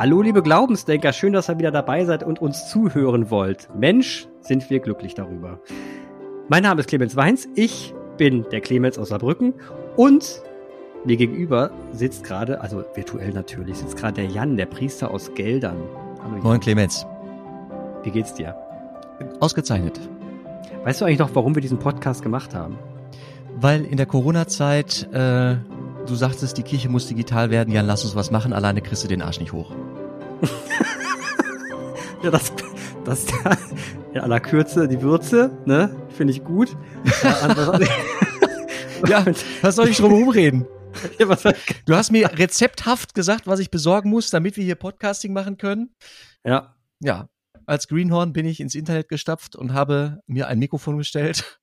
Hallo, liebe Glaubensdenker, schön, dass ihr wieder dabei seid und uns zuhören wollt. Mensch, sind wir glücklich darüber. Mein Name ist Clemens Weins, ich bin der Clemens aus Saarbrücken und mir gegenüber sitzt gerade, also virtuell natürlich, sitzt gerade der Jan, der Priester aus Geldern. Hallo, Jan. Moin Clemens. Wie geht's dir? Ausgezeichnet. Weißt du eigentlich noch, warum wir diesen Podcast gemacht haben? Weil in der Corona-Zeit äh, du sagtest, die Kirche muss digital werden, Jan, lass uns was machen, alleine kriegst du den Arsch nicht hoch. ja, das, das in aller Kürze die Würze, ne? Finde ich gut. ja, was soll ich drum rumreden? Du hast mir rezepthaft gesagt, was ich besorgen muss, damit wir hier Podcasting machen können. Ja. Ja. Als Greenhorn bin ich ins Internet gestapft und habe mir ein Mikrofon bestellt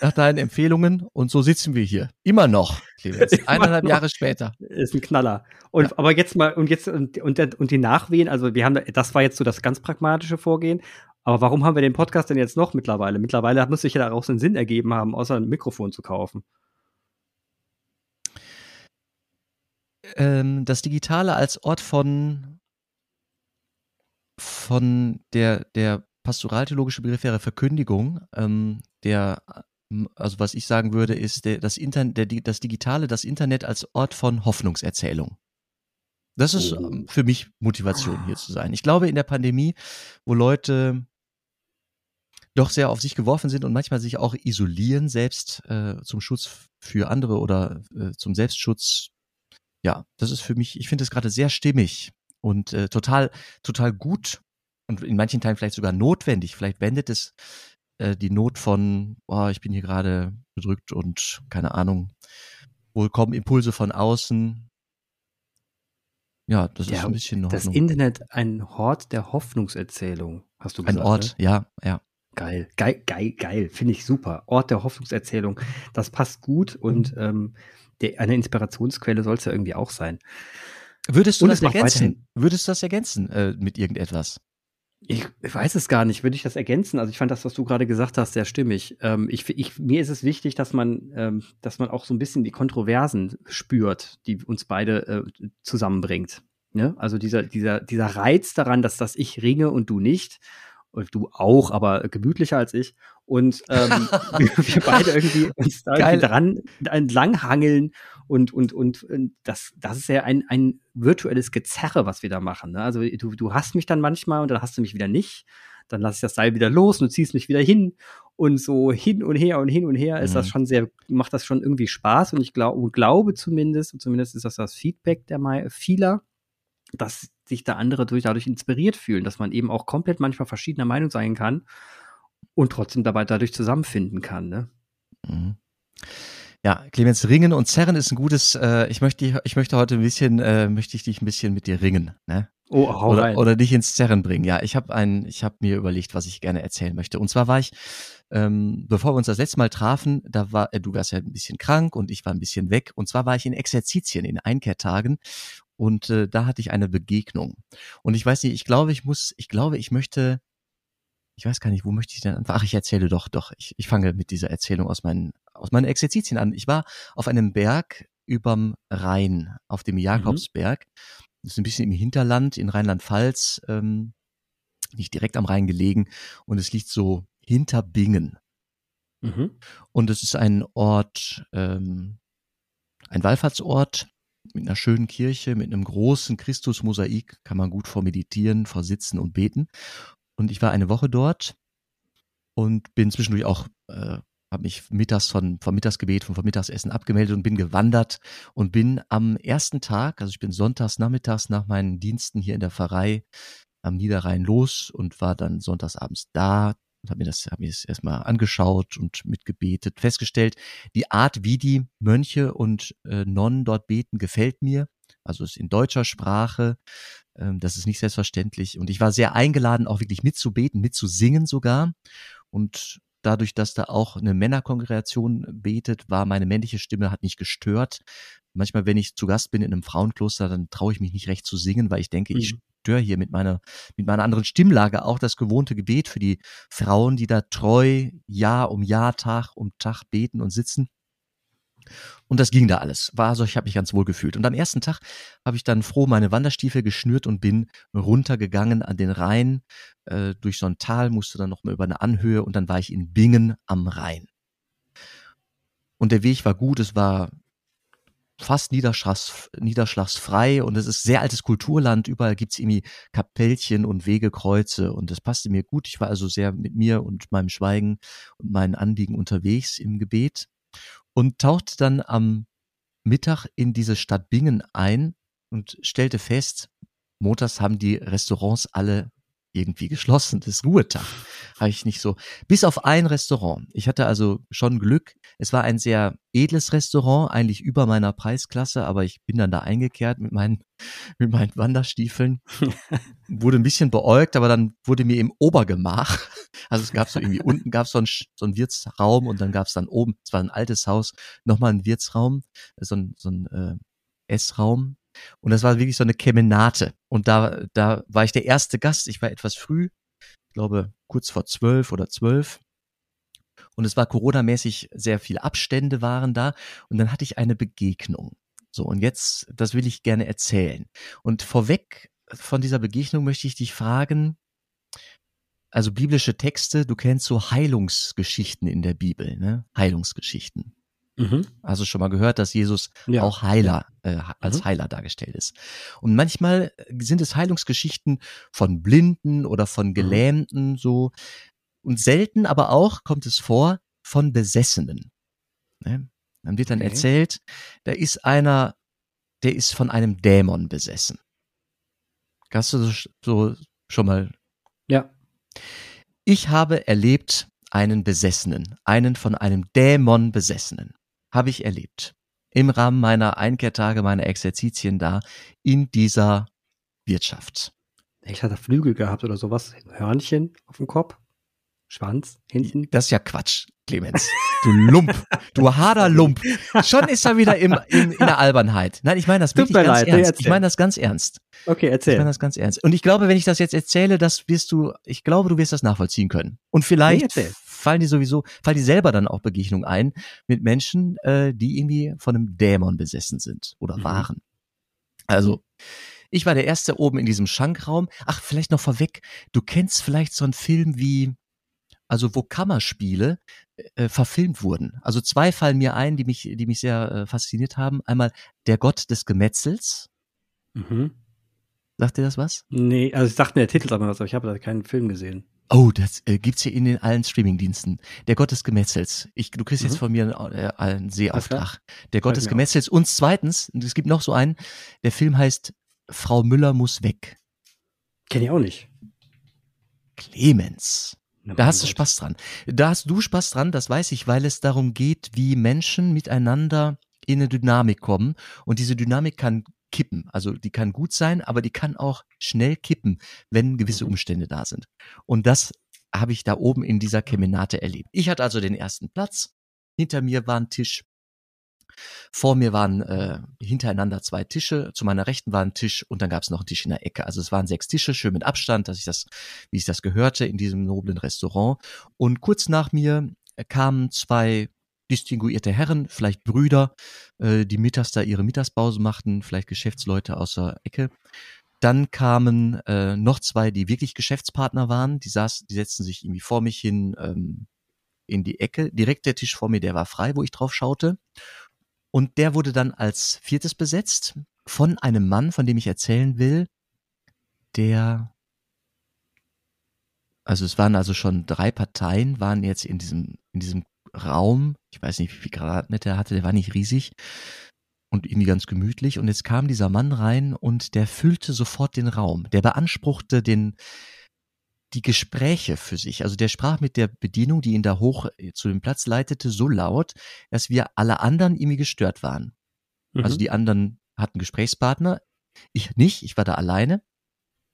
nach deinen Empfehlungen und so sitzen wir hier. Immer noch, Clemens. Eineinhalb noch. Jahre später. Ist ein Knaller. Und ja. aber jetzt mal, und jetzt, und, und, und die Nachwehen, also wir haben, das war jetzt so das ganz pragmatische Vorgehen. Aber warum haben wir den Podcast denn jetzt noch mittlerweile? Mittlerweile muss sich ja daraus einen Sinn ergeben haben, außer ein Mikrofon zu kaufen. Ähm, das Digitale als Ort von, von der, der pastoraltheologische Begriff wäre Verkündigung. Ähm, der, also was ich sagen würde, ist der, das, Internet, der, das Digitale, das Internet als Ort von Hoffnungserzählung. Das ist oh. Ähm, für mich Motivation, hier zu sein. Ich glaube, in der Pandemie, wo Leute doch sehr auf sich geworfen sind und manchmal sich auch isolieren, selbst äh, zum Schutz für andere oder äh, zum Selbstschutz. Ja, das ist für mich, ich finde es gerade sehr stimmig und äh, total, total gut und in manchen Teilen vielleicht sogar notwendig. Vielleicht wendet es äh, die Not von, oh, ich bin hier gerade bedrückt und keine Ahnung, wohl kommen Impulse von außen. Ja, das ja, ist ein bisschen Hoffnung. Das Internet ein Hort der Hoffnungserzählung, hast du gesagt. Ein Ort, ne? ja, ja. Geil, geil, geil, geil, finde ich super. Ort der Hoffnungserzählung, das passt gut und ähm, der, eine Inspirationsquelle soll es ja irgendwie auch sein. Würdest du und das ergänzen? Würdest du das ergänzen äh, mit irgendetwas? Ich weiß es gar nicht. Würde ich das ergänzen? Also ich fand das, was du gerade gesagt hast, sehr stimmig. Ähm, ich, ich, mir ist es wichtig, dass man, ähm, dass man auch so ein bisschen die Kontroversen spürt, die uns beide äh, zusammenbringt. Ne? Also dieser, dieser, dieser Reiz daran, dass das ich ringe und du nicht. Und du auch, aber gemütlicher als ich. Und ähm, wir beide irgendwie uns da irgendwie dran entlanghangeln und, und, und, und das, das ist ja ein, ein virtuelles Gezerre, was wir da machen. Ne? Also du, du hast mich dann manchmal und dann hast du mich wieder nicht. Dann lasse ich das Seil wieder los und du ziehst mich wieder hin. Und so hin und her und hin und her mhm. ist das mhm. schon sehr, macht das schon irgendwie Spaß. Und ich glaube, glaube zumindest, und zumindest ist das das Feedback der vieler, dass sich da andere durch, dadurch inspiriert fühlen, dass man eben auch komplett manchmal verschiedener Meinung sein kann und trotzdem dabei dadurch zusammenfinden kann. Ne? Mhm. Ja, Clemens, Ringen und Zerren ist ein gutes, äh, ich möchte, ich möchte heute ein bisschen, äh, möchte ich dich ein bisschen mit dir ringen, ne? Oh, hau oder, rein. oder dich ins Zerren bringen. Ja, ich habe ein, ich habe mir überlegt, was ich gerne erzählen möchte. Und zwar war ich, ähm, bevor wir uns das letzte Mal trafen, da war, äh, du warst ja ein bisschen krank und ich war ein bisschen weg. Und zwar war ich in Exerzitien, in Einkehrtagen. Und äh, da hatte ich eine Begegnung. Und ich weiß nicht, ich glaube, ich muss, ich glaube, ich möchte ich weiß gar nicht, wo möchte ich denn anfangen? Ach, ich erzähle doch, doch. Ich, ich fange mit dieser Erzählung aus meinen, aus meinen Exerzitien an. Ich war auf einem Berg überm Rhein, auf dem mhm. Jakobsberg. Mhm. Das ist ein bisschen im Hinterland in Rheinland-Pfalz, ähm, nicht direkt am Rhein gelegen. Und es liegt so hinter Bingen. Mhm. Und es ist ein Ort, ähm, ein Wallfahrtsort mit einer schönen Kirche, mit einem großen Christusmosaik, kann man gut vor meditieren, vor sitzen und beten. Und ich war eine Woche dort und bin zwischendurch auch, äh, habe mich mittags von, vom Mittagsgebet, vom, Mittagsessen abgemeldet und bin gewandert und bin am ersten Tag, also ich bin sonntags nachmittags nach meinen Diensten hier in der Pfarrei am Niederrhein los und war dann sonntagsabends da und habe mir das, hab mir das erstmal angeschaut und mitgebetet, festgestellt, die Art, wie die Mönche und äh, Nonnen dort beten, gefällt mir. Also es ist in deutscher Sprache, ähm, das ist nicht selbstverständlich. Und ich war sehr eingeladen, auch wirklich mitzubeten, mitzusingen sogar. Und dadurch, dass da auch eine Männerkongregation betet, war meine männliche Stimme hat nicht gestört. Manchmal, wenn ich zu Gast bin in einem Frauenkloster, dann traue ich mich nicht recht zu singen, weil ich denke, mhm. ich störe hier mit meiner, mit meiner anderen Stimmlage auch das gewohnte Gebet für die Frauen, die da treu Jahr um Jahr, Tag um Tag beten und sitzen. Und das ging da alles. War also, ich habe mich ganz wohl gefühlt. Und am ersten Tag habe ich dann froh meine Wanderstiefel geschnürt und bin runtergegangen an den Rhein. Äh, durch so ein Tal musste dann noch mal über eine Anhöhe und dann war ich in Bingen am Rhein. Und der Weg war gut, es war fast niederschlags, niederschlagsfrei und es ist sehr altes Kulturland. Überall gibt's irgendwie Kapellchen und Wegekreuze und das passte mir gut. Ich war also sehr mit mir und meinem Schweigen und meinen Anliegen unterwegs im Gebet und tauchte dann am Mittag in diese Stadt Bingen ein und stellte fest, montags haben die Restaurants alle irgendwie geschlossen. Das ist Ruhetag. Habe ich nicht so. Bis auf ein Restaurant. Ich hatte also schon Glück. Es war ein sehr edles Restaurant, eigentlich über meiner Preisklasse, aber ich bin dann da eingekehrt mit meinen, mit meinen Wanderstiefeln. wurde ein bisschen beäugt, aber dann wurde mir im Obergemach, also es gab so irgendwie, unten gab es so, so einen Wirtsraum und dann gab es dann oben, es war ein altes Haus, nochmal ein Wirtsraum, so ein, so ein äh, Essraum und das war wirklich so eine Kemenate. Und da, da war ich der erste Gast. Ich war etwas früh, ich glaube kurz vor zwölf oder zwölf. Und es war Corona-mäßig sehr viele Abstände waren da. Und dann hatte ich eine Begegnung. So, und jetzt, das will ich gerne erzählen. Und vorweg von dieser Begegnung möchte ich dich fragen, also biblische Texte, du kennst so Heilungsgeschichten in der Bibel, ne? Heilungsgeschichten. Mhm. Also schon mal gehört, dass Jesus ja. auch Heiler, äh, als mhm. Heiler dargestellt ist. Und manchmal sind es Heilungsgeschichten von Blinden oder von mhm. Gelähmten so. Und selten aber auch kommt es vor von Besessenen. Ne? Dann wird dann okay. erzählt, da ist einer, der ist von einem Dämon besessen. Hast du so schon mal? Ja. Ich habe erlebt einen Besessenen, einen von einem Dämon Besessenen habe ich erlebt. Im Rahmen meiner Einkehrtage, meiner Exerzitien da in dieser Wirtschaft. Ich hatte Flügel gehabt oder sowas. Hörnchen auf dem Kopf. Schwanz hinten. Das ist ja Quatsch, Clemens. Du Lump. du Haderlump. Schon ist er wieder im, im, in der Albernheit. Nein, ich meine das wirklich ganz leid, ernst. Ich meine das ganz ernst. Okay, erzähl. Ich meine das ganz ernst. Und ich glaube, wenn ich das jetzt erzähle, das wirst du, ich glaube, du wirst das nachvollziehen können. Und vielleicht nee, fallen die sowieso, fallen die selber dann auch Begegnungen ein mit Menschen, äh, die irgendwie von einem Dämon besessen sind oder mhm. waren. Also, ich war der Erste oben in diesem Schankraum. Ach, vielleicht noch vorweg, du kennst vielleicht so einen Film wie, also wo Kammerspiele äh, verfilmt wurden. Also zwei fallen mir ein, die mich, die mich sehr äh, fasziniert haben. Einmal Der Gott des Gemetzels. Mhm. Sagt dir das was? Nee, also ich dachte mir der Titel aber was, aber ich habe da keinen Film gesehen. Oh, das äh, gibt's hier in den allen Streamingdiensten. Der Gott des Gemetzels. Ich, du kriegst mhm. jetzt von mir einen, äh, einen Sehauftrag. Der Gott des Gemetzels. Und zweitens, es gibt noch so einen, der Film heißt Frau Müller muss weg. Kenn ich auch nicht. Clemens. Na, da hast Gott. du Spaß dran. Da hast du Spaß dran, das weiß ich, weil es darum geht, wie Menschen miteinander in eine Dynamik kommen. Und diese Dynamik kann kippen. Also die kann gut sein, aber die kann auch schnell kippen, wenn gewisse mhm. Umstände da sind. Und das habe ich da oben in dieser Kemenate erlebt. Ich hatte also den ersten Platz. Hinter mir war ein Tisch. Vor mir waren äh, hintereinander zwei Tische. Zu meiner Rechten war ein Tisch und dann gab es noch einen Tisch in der Ecke. Also es waren sechs Tische, schön mit Abstand, dass ich das, wie ich das gehörte, in diesem noblen Restaurant. Und kurz nach mir kamen zwei distinguierte Herren, vielleicht Brüder, äh, die mittags da ihre Mittagspause machten, vielleicht Geschäftsleute aus der Ecke. Dann kamen äh, noch zwei, die wirklich Geschäftspartner waren. Die saßen, die setzten sich irgendwie vor mich hin ähm, in die Ecke. Direkt der Tisch vor mir, der war frei, wo ich drauf schaute. Und der wurde dann als viertes besetzt von einem Mann, von dem ich erzählen will, der also es waren also schon drei Parteien, waren jetzt in diesem, in diesem Raum, ich weiß nicht, wie viel Quadratmeter er hatte, der war nicht riesig und irgendwie ganz gemütlich. Und jetzt kam dieser Mann rein und der füllte sofort den Raum. Der beanspruchte den, die Gespräche für sich. Also der sprach mit der Bedienung, die ihn da hoch äh, zu dem Platz leitete, so laut, dass wir alle anderen irgendwie gestört waren. Mhm. Also die anderen hatten Gesprächspartner, ich nicht, ich war da alleine.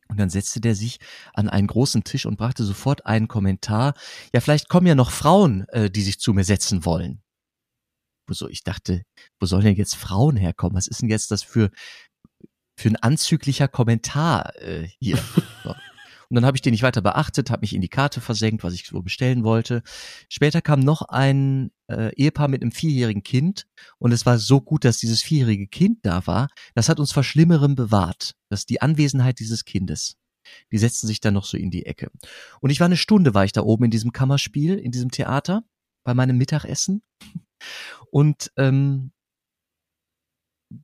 Und dann setzte der sich an einen großen Tisch und brachte sofort einen Kommentar. Ja, vielleicht kommen ja noch Frauen, äh, die sich zu mir setzen wollen. So, ich dachte, wo sollen denn jetzt Frauen herkommen? Was ist denn jetzt das für, für ein anzüglicher Kommentar äh, hier? So. Und dann habe ich den nicht weiter beachtet, habe mich in die Karte versenkt, was ich so bestellen wollte. Später kam noch ein äh, Ehepaar mit einem vierjährigen Kind und es war so gut, dass dieses vierjährige Kind da war. Das hat uns vor Schlimmerem bewahrt, dass die Anwesenheit dieses Kindes. Die setzten sich dann noch so in die Ecke. Und ich war eine Stunde, war ich da oben in diesem Kammerspiel, in diesem Theater, bei meinem Mittagessen. Und ähm,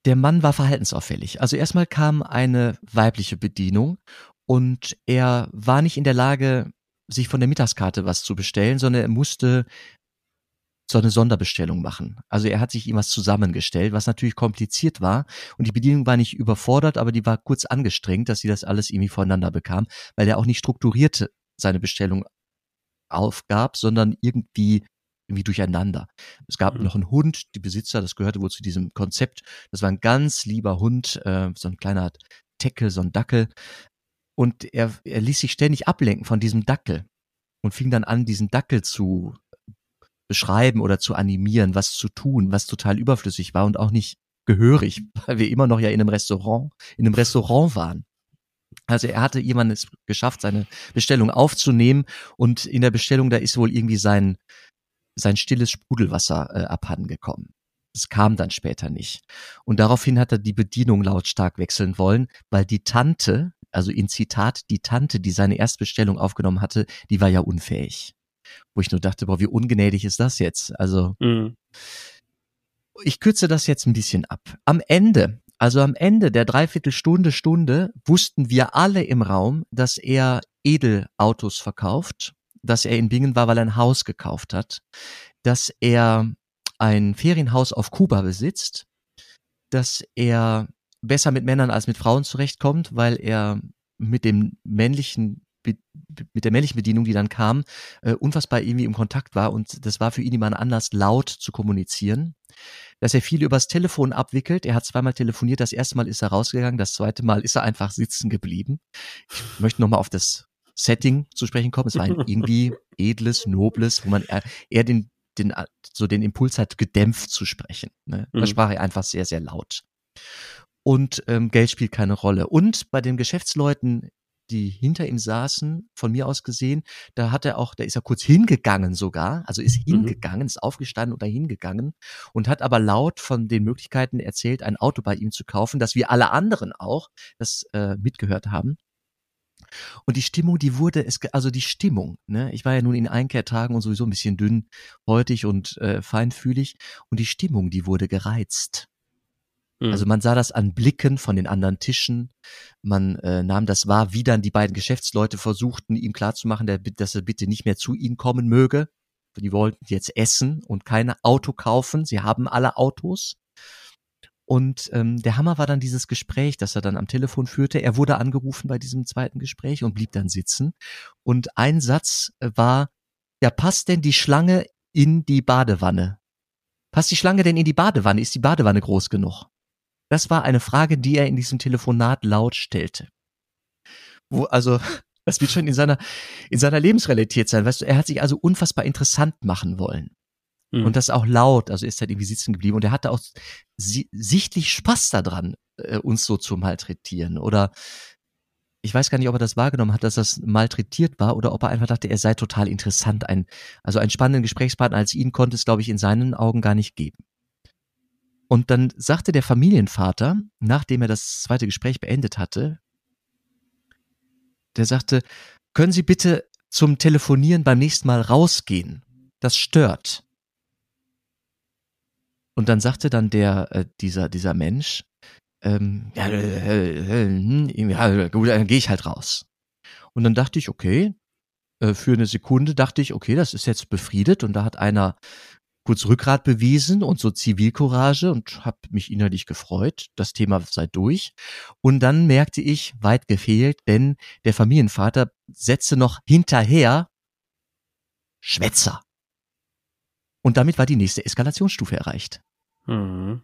der Mann war verhaltensauffällig. Also erstmal kam eine weibliche Bedienung und er war nicht in der Lage, sich von der Mittagskarte was zu bestellen, sondern er musste so eine Sonderbestellung machen. Also er hat sich ihm was zusammengestellt, was natürlich kompliziert war und die Bedienung war nicht überfordert, aber die war kurz angestrengt, dass sie das alles irgendwie voneinander bekam, weil er auch nicht strukturierte seine Bestellung aufgab, sondern irgendwie irgendwie durcheinander. Es gab mhm. noch einen Hund, die Besitzer, das gehörte wohl zu diesem Konzept. Das war ein ganz lieber Hund, äh, so ein kleiner Teckel, so ein Dackel. Und er, er ließ sich ständig ablenken von diesem Dackel und fing dann an, diesen Dackel zu beschreiben oder zu animieren, was zu tun, was total überflüssig war und auch nicht gehörig, weil wir immer noch ja in einem Restaurant, in einem Restaurant waren. Also er hatte jemanden es geschafft, seine Bestellung aufzunehmen und in der Bestellung, da ist wohl irgendwie sein, sein stilles Sprudelwasser äh, abhanden gekommen. Es kam dann später nicht. Und daraufhin hat er die Bedienung lautstark wechseln wollen, weil die Tante, also in Zitat, die Tante, die seine Erstbestellung aufgenommen hatte, die war ja unfähig. Wo ich nur dachte, boah, wie ungnädig ist das jetzt? Also, mhm. ich kürze das jetzt ein bisschen ab. Am Ende, also am Ende der Dreiviertelstunde, Stunde, wussten wir alle im Raum, dass er Edelautos verkauft, dass er in Bingen war, weil er ein Haus gekauft hat, dass er ein Ferienhaus auf Kuba besitzt, dass er besser mit Männern als mit Frauen zurechtkommt, weil er mit dem männlichen mit der männlichen Bedienung, die dann kam, äh, unfassbar irgendwie im Kontakt war und das war für ihn immer ein Anlass, laut zu kommunizieren. Dass er viel übers Telefon abwickelt. Er hat zweimal telefoniert. Das erste Mal ist er rausgegangen. Das zweite Mal ist er einfach sitzen geblieben. Ich möchte nochmal auf das Setting zu sprechen kommen. Es war ein irgendwie edles, nobles, wo man eher, eher den, den, so den Impuls hat, gedämpft zu sprechen. Ne? Da mhm. sprach er einfach sehr, sehr laut. Und ähm, Geld spielt keine Rolle. Und bei den Geschäftsleuten die hinter ihm saßen, von mir aus gesehen, da hat er auch, da ist er kurz hingegangen sogar, also ist mhm. hingegangen, ist aufgestanden oder hingegangen und hat aber laut von den Möglichkeiten erzählt, ein Auto bei ihm zu kaufen, dass wir alle anderen auch das äh, mitgehört haben. Und die Stimmung, die wurde, es, also die Stimmung, ne, ich war ja nun in Einkehrtagen und sowieso ein bisschen dünn, häutig und äh, feinfühlig, und die Stimmung, die wurde gereizt. Also mhm. man sah das an Blicken von den anderen Tischen. Man äh, nahm das wahr, wie dann die beiden Geschäftsleute versuchten, ihm klarzumachen, dass er bitte nicht mehr zu ihnen kommen möge. Die wollten jetzt essen und kein Auto kaufen. Sie haben alle Autos. Und ähm, der Hammer war dann dieses Gespräch, das er dann am Telefon führte. Er wurde angerufen bei diesem zweiten Gespräch und blieb dann sitzen. Und ein Satz äh, war, ja, passt denn die Schlange in die Badewanne? Passt die Schlange denn in die Badewanne? Ist die Badewanne groß genug? Das war eine Frage, die er in diesem Telefonat laut stellte. Wo, also, das wird schon in seiner, in seiner Lebensrealität sein. Weißt du, er hat sich also unfassbar interessant machen wollen. Mhm. Und das auch laut, also ist halt irgendwie sitzen geblieben. Und er hatte auch si sichtlich Spaß daran, äh, uns so zu malträtieren. Oder ich weiß gar nicht, ob er das wahrgenommen hat, dass das malträtiert war oder ob er einfach dachte, er sei total interessant. Ein, also einen spannenden Gesprächspartner als ihn konnte es, glaube ich, in seinen Augen gar nicht geben. Und dann sagte der Familienvater, nachdem er das zweite Gespräch beendet hatte, der sagte, können Sie bitte zum Telefonieren beim nächsten Mal rausgehen? Das stört. Und dann sagte dann der, äh, dieser, dieser Mensch, ähm, ja, äh, äh, hm, ja, gut, dann gehe ich halt raus. Und dann dachte ich, okay, äh, für eine Sekunde dachte ich, okay, das ist jetzt befriedet und da hat einer kurz Rückgrat bewiesen und so Zivilcourage und habe mich innerlich gefreut. Das Thema sei durch. Und dann merkte ich, weit gefehlt, denn der Familienvater setzte noch hinterher Schwätzer. Und damit war die nächste Eskalationsstufe erreicht. Mhm.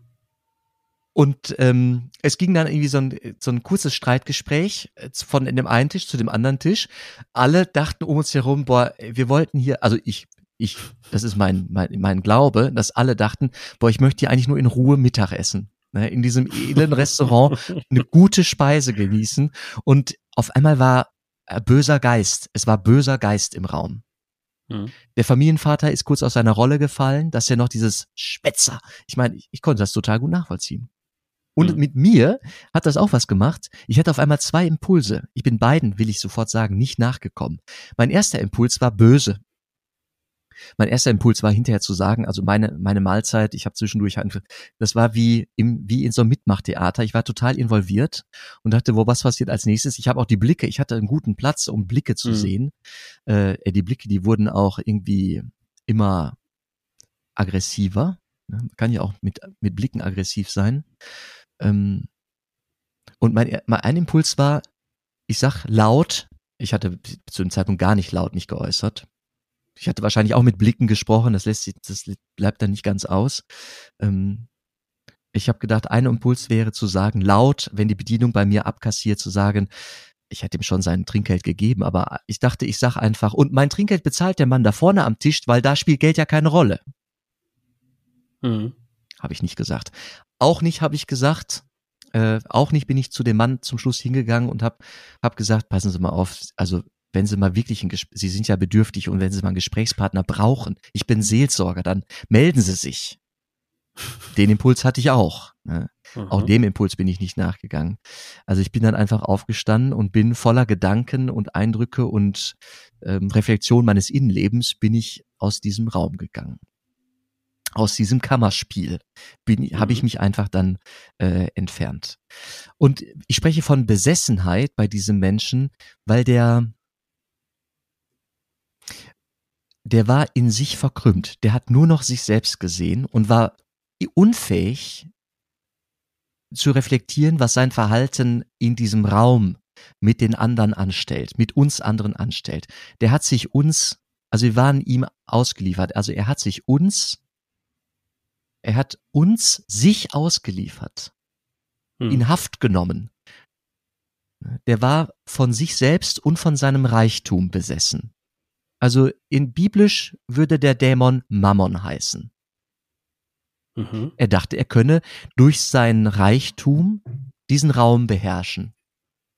Und ähm, es ging dann irgendwie so ein, so ein kurzes Streitgespräch äh, von dem einen Tisch zu dem anderen Tisch. Alle dachten um uns herum, boah, wir wollten hier, also ich ich, das ist mein, mein, mein Glaube, dass alle dachten, boah, ich möchte hier eigentlich nur in Ruhe Mittag essen. Ne, in diesem edlen Restaurant eine gute Speise genießen. Und auf einmal war äh, böser Geist. Es war böser Geist im Raum. Mhm. Der Familienvater ist kurz aus seiner Rolle gefallen, dass er noch dieses Schwätzer. Ich meine, ich, ich konnte das total gut nachvollziehen. Und mhm. mit mir hat das auch was gemacht. Ich hatte auf einmal zwei Impulse. Ich bin beiden, will ich sofort sagen, nicht nachgekommen. Mein erster Impuls war böse. Mein erster Impuls war hinterher zu sagen, also meine, meine Mahlzeit, ich habe zwischendurch, das war wie, im, wie in so einem Mitmachtheater. Ich war total involviert und dachte, wo was passiert als nächstes? Ich habe auch die Blicke, ich hatte einen guten Platz, um Blicke zu mhm. sehen. Äh, die Blicke, die wurden auch irgendwie immer aggressiver. Ne? Kann ja auch mit, mit Blicken aggressiv sein. Ähm, und mein, mein ein Impuls war, ich sag laut, ich hatte zu dem Zeitpunkt gar nicht laut mich geäußert. Ich hatte wahrscheinlich auch mit Blicken gesprochen, das lässt sich, das bleibt dann nicht ganz aus. Ähm, ich habe gedacht, ein Impuls wäre zu sagen, laut, wenn die Bedienung bei mir abkassiert, zu sagen, ich hätte ihm schon sein Trinkgeld gegeben, aber ich dachte, ich sag einfach, und mein Trinkgeld bezahlt der Mann da vorne am Tisch, weil da spielt Geld ja keine Rolle. Mhm. Habe ich nicht gesagt. Auch nicht habe ich gesagt, äh, auch nicht bin ich zu dem Mann zum Schluss hingegangen und habe hab gesagt, passen Sie mal auf, also wenn Sie mal wirklich ein Gespräch, Sie sind ja bedürftig und wenn Sie mal einen Gesprächspartner brauchen, ich bin Seelsorger, dann melden Sie sich. Den Impuls hatte ich auch. Ne? Auch dem Impuls bin ich nicht nachgegangen. Also ich bin dann einfach aufgestanden und bin voller Gedanken und Eindrücke und ähm, Reflexion meines Innenlebens bin ich aus diesem Raum gegangen aus diesem Kammerspiel bin, mhm. habe ich mich einfach dann äh, entfernt. Und ich spreche von Besessenheit bei diesem Menschen, weil der der war in sich verkrümmt. Der hat nur noch sich selbst gesehen und war unfähig zu reflektieren, was sein Verhalten in diesem Raum mit den anderen anstellt, mit uns anderen anstellt. Der hat sich uns, also wir waren ihm ausgeliefert, also er hat sich uns er hat uns sich ausgeliefert, hm. in Haft genommen. Der war von sich selbst und von seinem Reichtum besessen. Also in biblisch würde der Dämon Mammon heißen. Mhm. Er dachte, er könne durch seinen Reichtum diesen Raum beherrschen.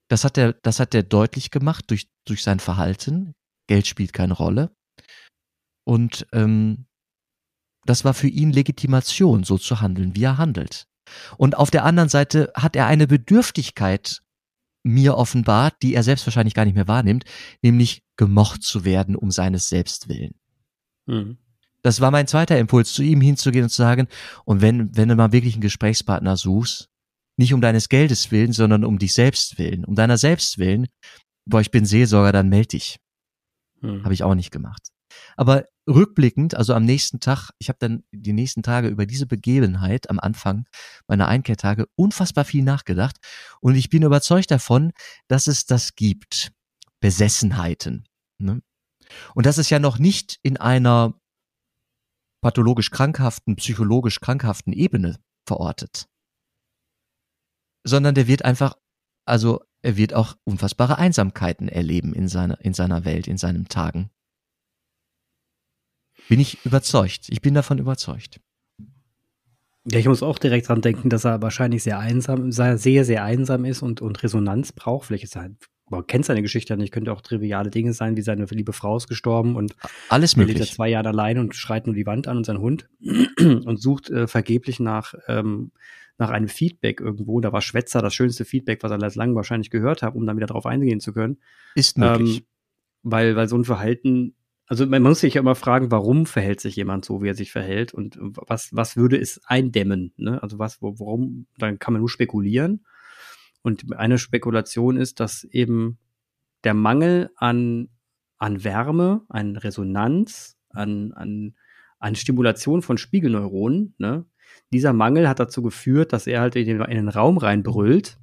Das hat er, das hat er deutlich gemacht durch, durch sein Verhalten. Geld spielt keine Rolle. Und ähm, das war für ihn Legitimation, so zu handeln, wie er handelt. Und auf der anderen Seite hat er eine Bedürftigkeit mir offenbart, die er selbst wahrscheinlich gar nicht mehr wahrnimmt, nämlich gemocht zu werden um seines Selbst willen. Mhm. Das war mein zweiter Impuls, zu ihm hinzugehen und zu sagen, und wenn, wenn du mal wirklich einen Gesprächspartner suchst, nicht um deines Geldes willen, sondern um dich selbst willen, um deiner selbst willen, boah, ich bin Seelsorger, dann melde dich. Mhm. Habe ich auch nicht gemacht. Aber rückblickend, also am nächsten Tag, ich habe dann die nächsten Tage über diese Begebenheit am Anfang meiner Einkehrtage unfassbar viel nachgedacht und ich bin überzeugt davon, dass es das gibt. Besessenheiten. Ne? Und das ist ja noch nicht in einer pathologisch krankhaften, psychologisch krankhaften Ebene verortet. Sondern der wird einfach, also er wird auch unfassbare Einsamkeiten erleben in seiner, in seiner Welt, in seinen Tagen. Bin ich überzeugt. Ich bin davon überzeugt. Ja, ich muss auch direkt dran denken, dass er wahrscheinlich sehr einsam, sehr, sehr einsam ist und, und Resonanz braucht. Vielleicht ist er man kennt seine Geschichte nicht, könnte auch triviale Dinge sein, wie seine liebe Frau ist gestorben und alles möglich. Er lebt zwei Jahre allein und schreit nur die Wand an und sein Hund und sucht äh, vergeblich nach, ähm, nach einem Feedback irgendwo. Da war Schwätzer das schönste Feedback, was er seit langem wahrscheinlich gehört hat, um dann wieder drauf eingehen zu können. Ist möglich. Ähm, weil, weil so ein Verhalten also man muss sich ja immer fragen, warum verhält sich jemand so, wie er sich verhält und was, was würde es eindämmen? Ne? Also was, warum, dann kann man nur spekulieren. Und eine Spekulation ist, dass eben der Mangel an, an Wärme, an Resonanz, an, an, an Stimulation von Spiegelneuronen, ne? dieser Mangel hat dazu geführt, dass er halt in den, in den Raum reinbrüllt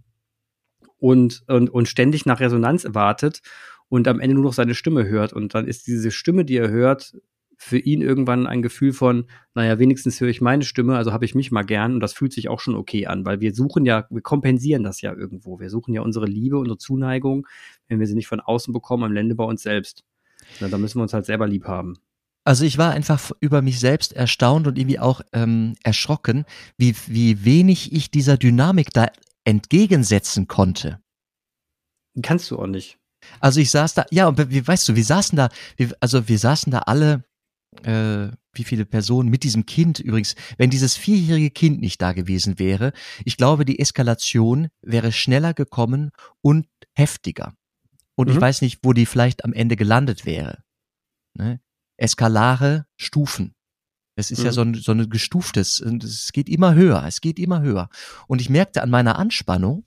und, und, und ständig nach Resonanz wartet und am Ende nur noch seine Stimme hört. Und dann ist diese Stimme, die er hört, für ihn irgendwann ein Gefühl von, naja, wenigstens höre ich meine Stimme, also habe ich mich mal gern und das fühlt sich auch schon okay an, weil wir suchen ja, wir kompensieren das ja irgendwo. Wir suchen ja unsere Liebe, unsere Zuneigung, wenn wir sie nicht von außen bekommen, am Ende bei uns selbst. Na, da müssen wir uns halt selber lieb haben. Also ich war einfach über mich selbst erstaunt und irgendwie auch ähm, erschrocken, wie, wie wenig ich dieser Dynamik da entgegensetzen konnte. Kannst du auch nicht. Also ich saß da, ja, und wie weißt du, wir saßen da, wir, also wir saßen da alle, äh, wie viele Personen mit diesem Kind übrigens, wenn dieses vierjährige Kind nicht da gewesen wäre, ich glaube, die Eskalation wäre schneller gekommen und heftiger. Und mhm. ich weiß nicht, wo die vielleicht am Ende gelandet wäre. Ne? Eskalare Stufen. Es ist mhm. ja so ein, so ein gestuftes, es geht immer höher, es geht immer höher. Und ich merkte an meiner Anspannung,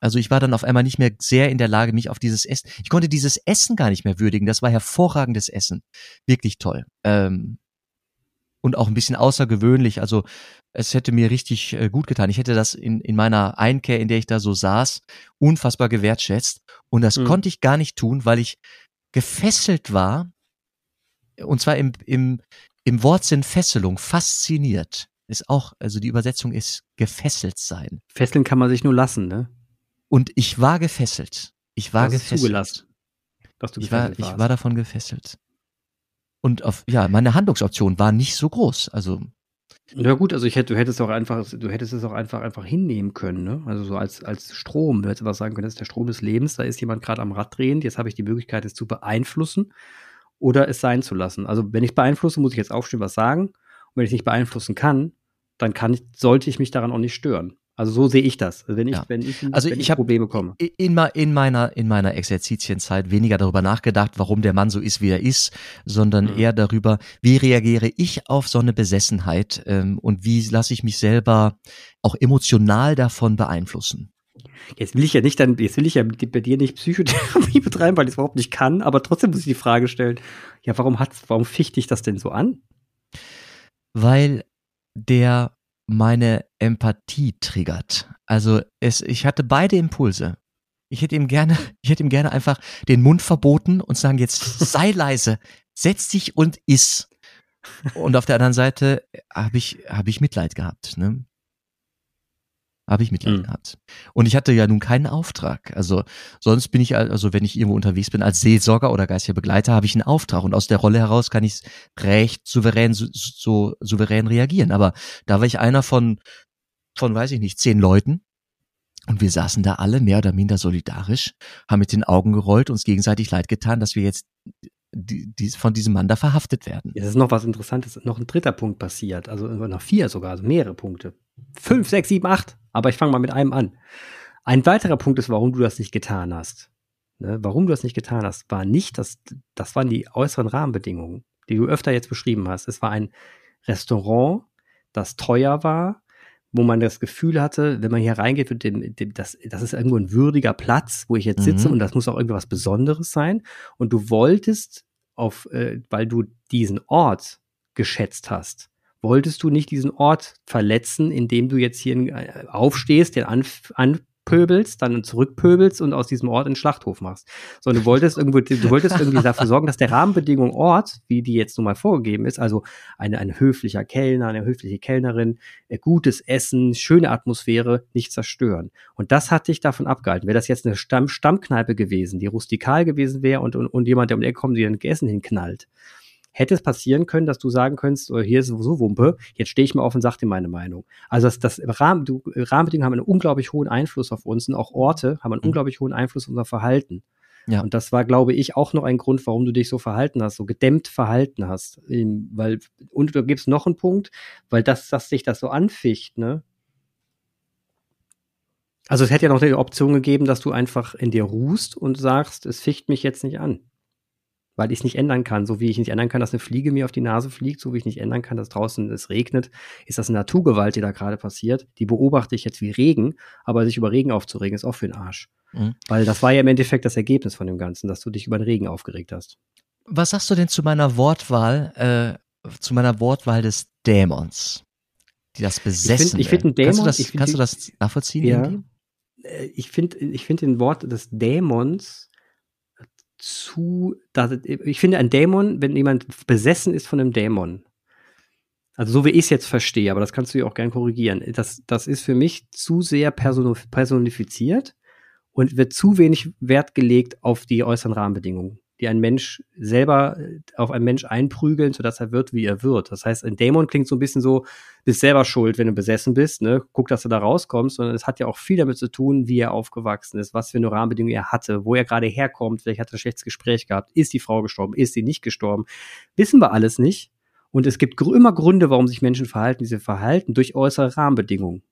also ich war dann auf einmal nicht mehr sehr in der Lage, mich auf dieses Essen, ich konnte dieses Essen gar nicht mehr würdigen. Das war hervorragendes Essen. Wirklich toll. Ähm, und auch ein bisschen außergewöhnlich. Also es hätte mir richtig äh, gut getan. Ich hätte das in, in meiner Einkehr, in der ich da so saß, unfassbar gewertschätzt. Und das mhm. konnte ich gar nicht tun, weil ich gefesselt war. Und zwar im, im, im Wortsinn Fesselung, fasziniert. Ist auch, also die Übersetzung ist gefesselt sein. Fesseln kann man sich nur lassen, ne? Und ich war gefesselt. Ich war das gefesselt. Zugelassen, dass du ich war, warst. ich war davon gefesselt. Und auf, ja, meine Handlungsoption war nicht so groß. Also. Ja gut, also ich hätte, du hättest auch einfach, du hättest es auch einfach, einfach hinnehmen können, ne? Also so als, als Strom. Du hättest was sagen können, das ist der Strom des Lebens, da ist jemand gerade am Rad drehend, jetzt habe ich die Möglichkeit, es zu beeinflussen oder es sein zu lassen. Also wenn ich beeinflusse, muss ich jetzt aufstehen, was sagen. Und wenn ich nicht beeinflussen kann, dann kann ich, sollte ich mich daran auch nicht stören. Also so sehe ich das, wenn ich, ja. wenn ich, also wenn ich, ich Probleme bekomme. In, in, meiner, in meiner Exerzitienzeit weniger darüber nachgedacht, warum der Mann so ist, wie er ist, sondern mhm. eher darüber, wie reagiere ich auf so eine Besessenheit ähm, und wie lasse ich mich selber auch emotional davon beeinflussen. Jetzt will ich ja nicht dann, jetzt will ich ja bei dir nicht Psychotherapie betreiben, weil ich es überhaupt nicht kann, aber trotzdem muss ich die Frage stellen, ja, warum hat, warum ficht dich das denn so an? Weil der meine Empathie triggert. Also es, ich hatte beide Impulse. Ich hätte ihm gerne, ich hätte ihm gerne einfach den Mund verboten und sagen jetzt sei leise, setz dich und iss. Und auf der anderen Seite habe ich habe ich Mitleid gehabt. Ne? Habe ich Mitleid mhm. gehabt. Und ich hatte ja nun keinen Auftrag. Also sonst bin ich, also wenn ich irgendwo unterwegs bin als Seelsorger oder geistiger Begleiter, habe ich einen Auftrag. Und aus der Rolle heraus kann ich recht souverän, so, so souverän reagieren. Aber da war ich einer von, von, weiß ich nicht, zehn Leuten. Und wir saßen da alle mehr oder minder solidarisch, haben mit den Augen gerollt, uns gegenseitig leid getan, dass wir jetzt die, die von diesem Mann da verhaftet werden. Jetzt ist noch was Interessantes, noch ein dritter Punkt passiert, also noch vier sogar, also mehrere Punkte. Fünf, sechs, sieben, acht, aber ich fange mal mit einem an. Ein weiterer Punkt ist, warum du das nicht getan hast. Ne? Warum du das nicht getan hast, war nicht, dass das waren die äußeren Rahmenbedingungen, die du öfter jetzt beschrieben hast. Es war ein Restaurant, das teuer war, wo man das Gefühl hatte, wenn man hier reingeht, mit dem, dem, das, das ist irgendwo ein würdiger Platz, wo ich jetzt sitze mhm. und das muss auch irgendwas Besonderes sein. Und du wolltest auf, äh, weil du diesen Ort geschätzt hast, wolltest du nicht diesen Ort verletzen, indem du jetzt hier äh, aufstehst, den an, an, pöbelst, dann zurückpöbelst und aus diesem Ort einen Schlachthof machst. Sondern du wolltest irgendwo, du wolltest irgendwie dafür sorgen, dass der Rahmenbedingung Ort, wie die jetzt nun mal vorgegeben ist, also eine, ein höflicher Kellner, eine höfliche Kellnerin, äh, gutes Essen, schöne Atmosphäre nicht zerstören. Und das hat dich davon abgehalten. Wäre das jetzt eine Stamm Stammkneipe gewesen, die rustikal gewesen wäre und, und, und jemand, der um die Ecke kommt, dir ein Essen hinknallt, hätte es passieren können, dass du sagen könntest, oh, hier ist so Wumpe, jetzt stehe ich mal auf und sage dir meine Meinung. Also das, das Rahmen, du, Rahmenbedingungen haben einen unglaublich hohen Einfluss auf uns und auch Orte haben einen mhm. unglaublich hohen Einfluss auf unser Verhalten. Ja. Und das war, glaube ich, auch noch ein Grund, warum du dich so verhalten hast, so gedämmt verhalten hast. Weil, und du gibst noch einen Punkt, weil das, dass sich das so anficht, ne? Also es hätte ja noch die Option gegeben, dass du einfach in dir ruhst und sagst, es ficht mich jetzt nicht an weil ich es nicht ändern kann. So wie ich nicht ändern kann, dass eine Fliege mir auf die Nase fliegt, so wie ich nicht ändern kann, dass draußen es regnet, ist das eine Naturgewalt, die da gerade passiert. Die beobachte ich jetzt wie Regen, aber sich über Regen aufzuregen, ist auch für den Arsch. Mhm. Weil das war ja im Endeffekt das Ergebnis von dem Ganzen, dass du dich über den Regen aufgeregt hast. Was sagst du denn zu meiner Wortwahl, äh, zu meiner Wortwahl des Dämons? Die das besessen. Ich finde find Dämon. Kannst du das, kannst du das nachvollziehen? Ja. Irgendwie? Äh, ich finde ich finde den Wort des Dämons zu, dass, ich finde, ein Dämon, wenn jemand besessen ist von einem Dämon, also so wie ich es jetzt verstehe, aber das kannst du ja auch gern korrigieren, das, das ist für mich zu sehr personifiziert und wird zu wenig Wert gelegt auf die äußeren Rahmenbedingungen. Die ein Mensch selber äh, auf einen Mensch einprügeln, sodass er wird, wie er wird. Das heißt, ein Dämon klingt so ein bisschen so, bist selber schuld, wenn du besessen bist, ne? Guck, dass du da rauskommst, sondern es hat ja auch viel damit zu tun, wie er aufgewachsen ist, was für eine Rahmenbedingung er hatte, wo er gerade herkommt, vielleicht hat er ein schlechtes Gespräch gehabt, ist die Frau gestorben, ist sie nicht gestorben. Wissen wir alles nicht. Und es gibt gr immer Gründe, warum sich Menschen verhalten, diese verhalten durch äußere Rahmenbedingungen.